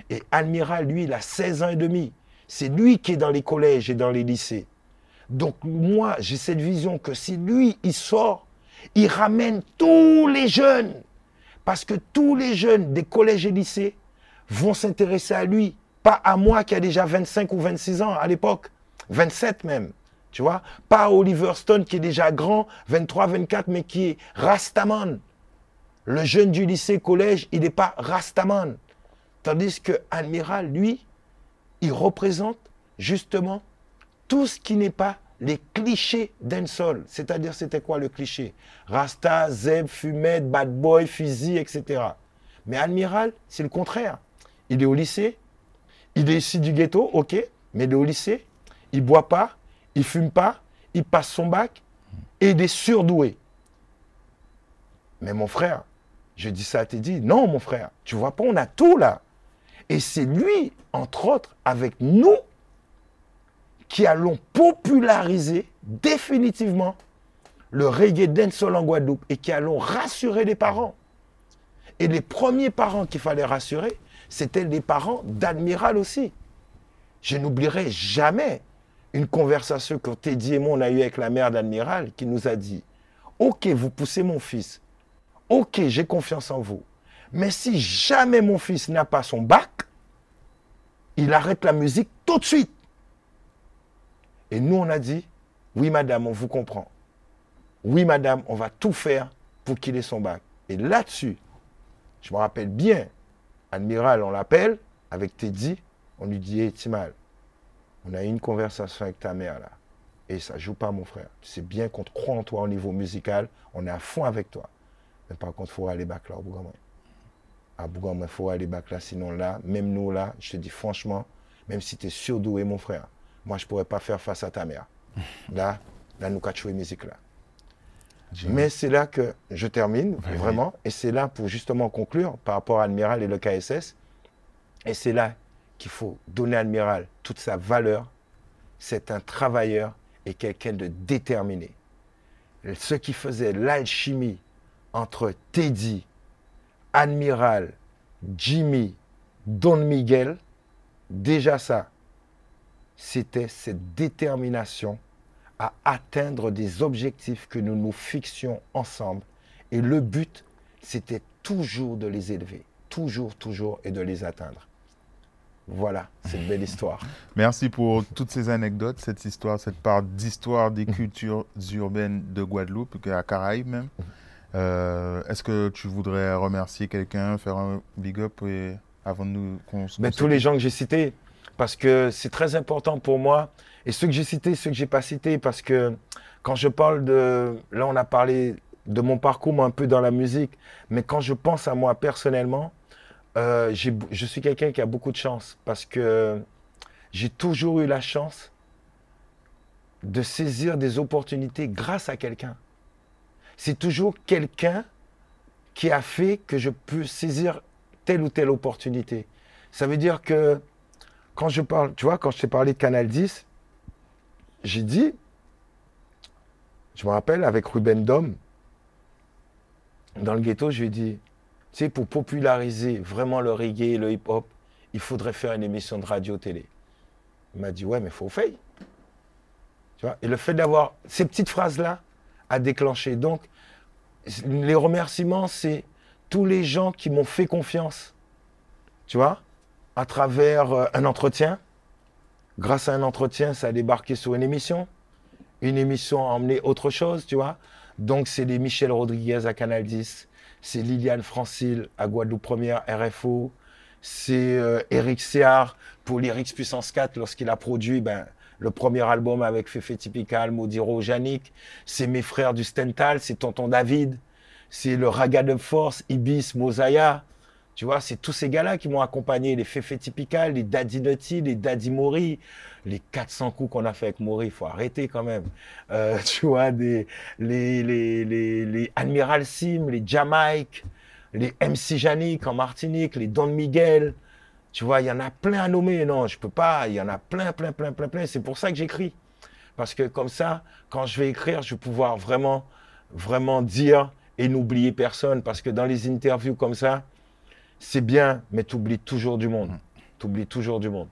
Et Admiral, lui, il a 16 ans et demi. C'est lui qui est dans les collèges et dans les lycées. Donc moi, j'ai cette vision que si lui, il sort, il ramène tous les jeunes. Parce que tous les jeunes des collèges et lycées vont s'intéresser à lui. Pas à moi qui a déjà 25 ou 26 ans à l'époque. 27 même. Tu vois Pas à Oliver Stone qui est déjà grand, 23, 24, mais qui est Rastaman. Le jeune du lycée, collège, il n'est pas Rastaman. Tandis que Admiral, lui, il représente justement tout ce qui n'est pas les clichés sol. C'est-à-dire, c'était quoi le cliché? Rasta, Zeb, fumette, bad boy, fusil, etc. Mais Admiral, c'est le contraire. Il est au lycée, Il est issu du ghetto, ok, mais il est au lycée, il boit pas, il fume pas, il passe son bac et il est surdoué. Mais mon frère, je dis ça à Teddy, non mon frère, tu vois pas, on a tout là. Et c'est lui, entre autres, avec nous, qui allons populariser définitivement le reggae dancehall en Guadeloupe et qui allons rassurer les parents. Et les premiers parents qu'il fallait rassurer, c'était les parents d'Admiral aussi. Je n'oublierai jamais une conversation que Teddy et moi on a eue avec la mère d'Admiral qui nous a dit Ok, vous poussez mon fils. Ok, j'ai confiance en vous. Mais si jamais mon fils n'a pas son bac, il arrête la musique tout de suite. Et nous, on a dit Oui, madame, on vous comprend. Oui, madame, on va tout faire pour qu'il ait son bac. Et là-dessus, je me rappelle bien, Admiral, on l'appelle, avec Teddy, on lui dit Hé, Timal, on a eu une conversation avec ta mère là. Et ça joue pas, mon frère. Tu sais bien qu'on te croit en toi au niveau musical. On est à fond avec toi. Mais par contre, il faut aller back là au Bougamoué. À Bougamoué, il faut aller back là. Sinon, là, même nous, là, je te dis franchement, même si tu es surdoué, mon frère, moi, je pourrais pas faire face à ta mère. Là, là, nous, jouer musique là. Mais c'est là que je termine, Oui, vraiment. Et c'est là pour justement conclure par rapport à Admiral et le KSS. Et c'est là qu'il faut donner à Admiral toute sa valeur. C'est un travailleur et quelqu'un de déterminé. Ce qui faisait l'alchimie entre Teddy, Admiral, Jimmy, Don Miguel, déjà ça, c'était cette détermination à atteindre des objectifs que nous nous fixions ensemble. Et le but, c'était toujours de les élever, toujours, toujours, et de les atteindre. Voilà, c'est une belle histoire. Merci pour toutes ces anecdotes, cette histoire, cette part d'histoire des cultures urbaines de Guadeloupe, à Caraïbes même. Euh, Est-ce que tu voudrais remercier quelqu'un, faire un big up et, avant de nous se tous les gens que j'ai cités, parce que c'est très important pour moi. Et ceux que j'ai cités, ceux que j'ai pas cités, parce que quand je parle de, là on a parlé de mon parcours moi, un peu dans la musique, mais quand je pense à moi personnellement, euh, je suis quelqu'un qui a beaucoup de chance parce que j'ai toujours eu la chance de saisir des opportunités grâce à quelqu'un. C'est toujours quelqu'un qui a fait que je peux saisir telle ou telle opportunité. Ça veut dire que quand je parle, tu vois, quand je t'ai parlé de Canal 10, j'ai dit, je me rappelle avec Ruben Dom, dans le ghetto, je lui ai dit, tu sais, pour populariser vraiment le reggae et le hip-hop, il faudrait faire une émission de radio-télé. Il m'a dit, ouais, mais faut faire. Tu vois, et le fait d'avoir ces petites phrases-là a déclenché. Donc, les remerciements, c'est tous les gens qui m'ont fait confiance, tu vois, à travers euh, un entretien. Grâce à un entretien, ça a débarqué sur une émission. Une émission a emmené autre chose, tu vois. Donc, c'est Michel Rodriguez à Canal 10, c'est Liliane Francil à Guadeloupe Première, RFO, c'est euh, Eric Seard pour Lyrics Puissance 4 lorsqu'il a produit ben, le premier album avec Fefe Typical, Maudiro, Yannick. C'est mes frères du Stental, c'est Tonton David, c'est le Raga de Force, Ibis, Mosaya. Tu vois, c'est tous ces gars-là qui m'ont accompagné, les Fefe Typical, les Daddy Nutty, les Daddy Mori, les 400 coups qu'on a fait avec Mori, il faut arrêter quand même. Euh, tu vois, les, les, les, les Admiral Sim, les Jamaïque, les MC Janik en Martinique, les Don Miguel. Tu vois, il y en a plein à nommer. Non, je peux pas. Il y en a plein, plein, plein, plein, plein. C'est pour ça que j'écris. Parce que comme ça, quand je vais écrire, je vais pouvoir vraiment, vraiment dire et n'oublier personne. Parce que dans les interviews comme ça, c'est bien, mais tu oublies toujours du monde. Tu oublies toujours du monde.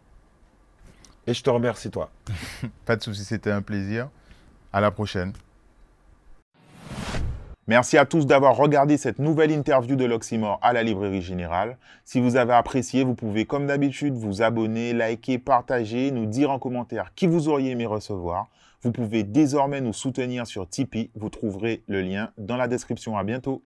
Et je te remercie, toi. Pas de souci, c'était un plaisir. À la prochaine. Merci à tous d'avoir regardé cette nouvelle interview de l'Oxymore à la Librairie Générale. Si vous avez apprécié, vous pouvez comme d'habitude vous abonner, liker, partager, nous dire en commentaire qui vous auriez aimé recevoir. Vous pouvez désormais nous soutenir sur Tipeee. Vous trouverez le lien dans la description. À bientôt.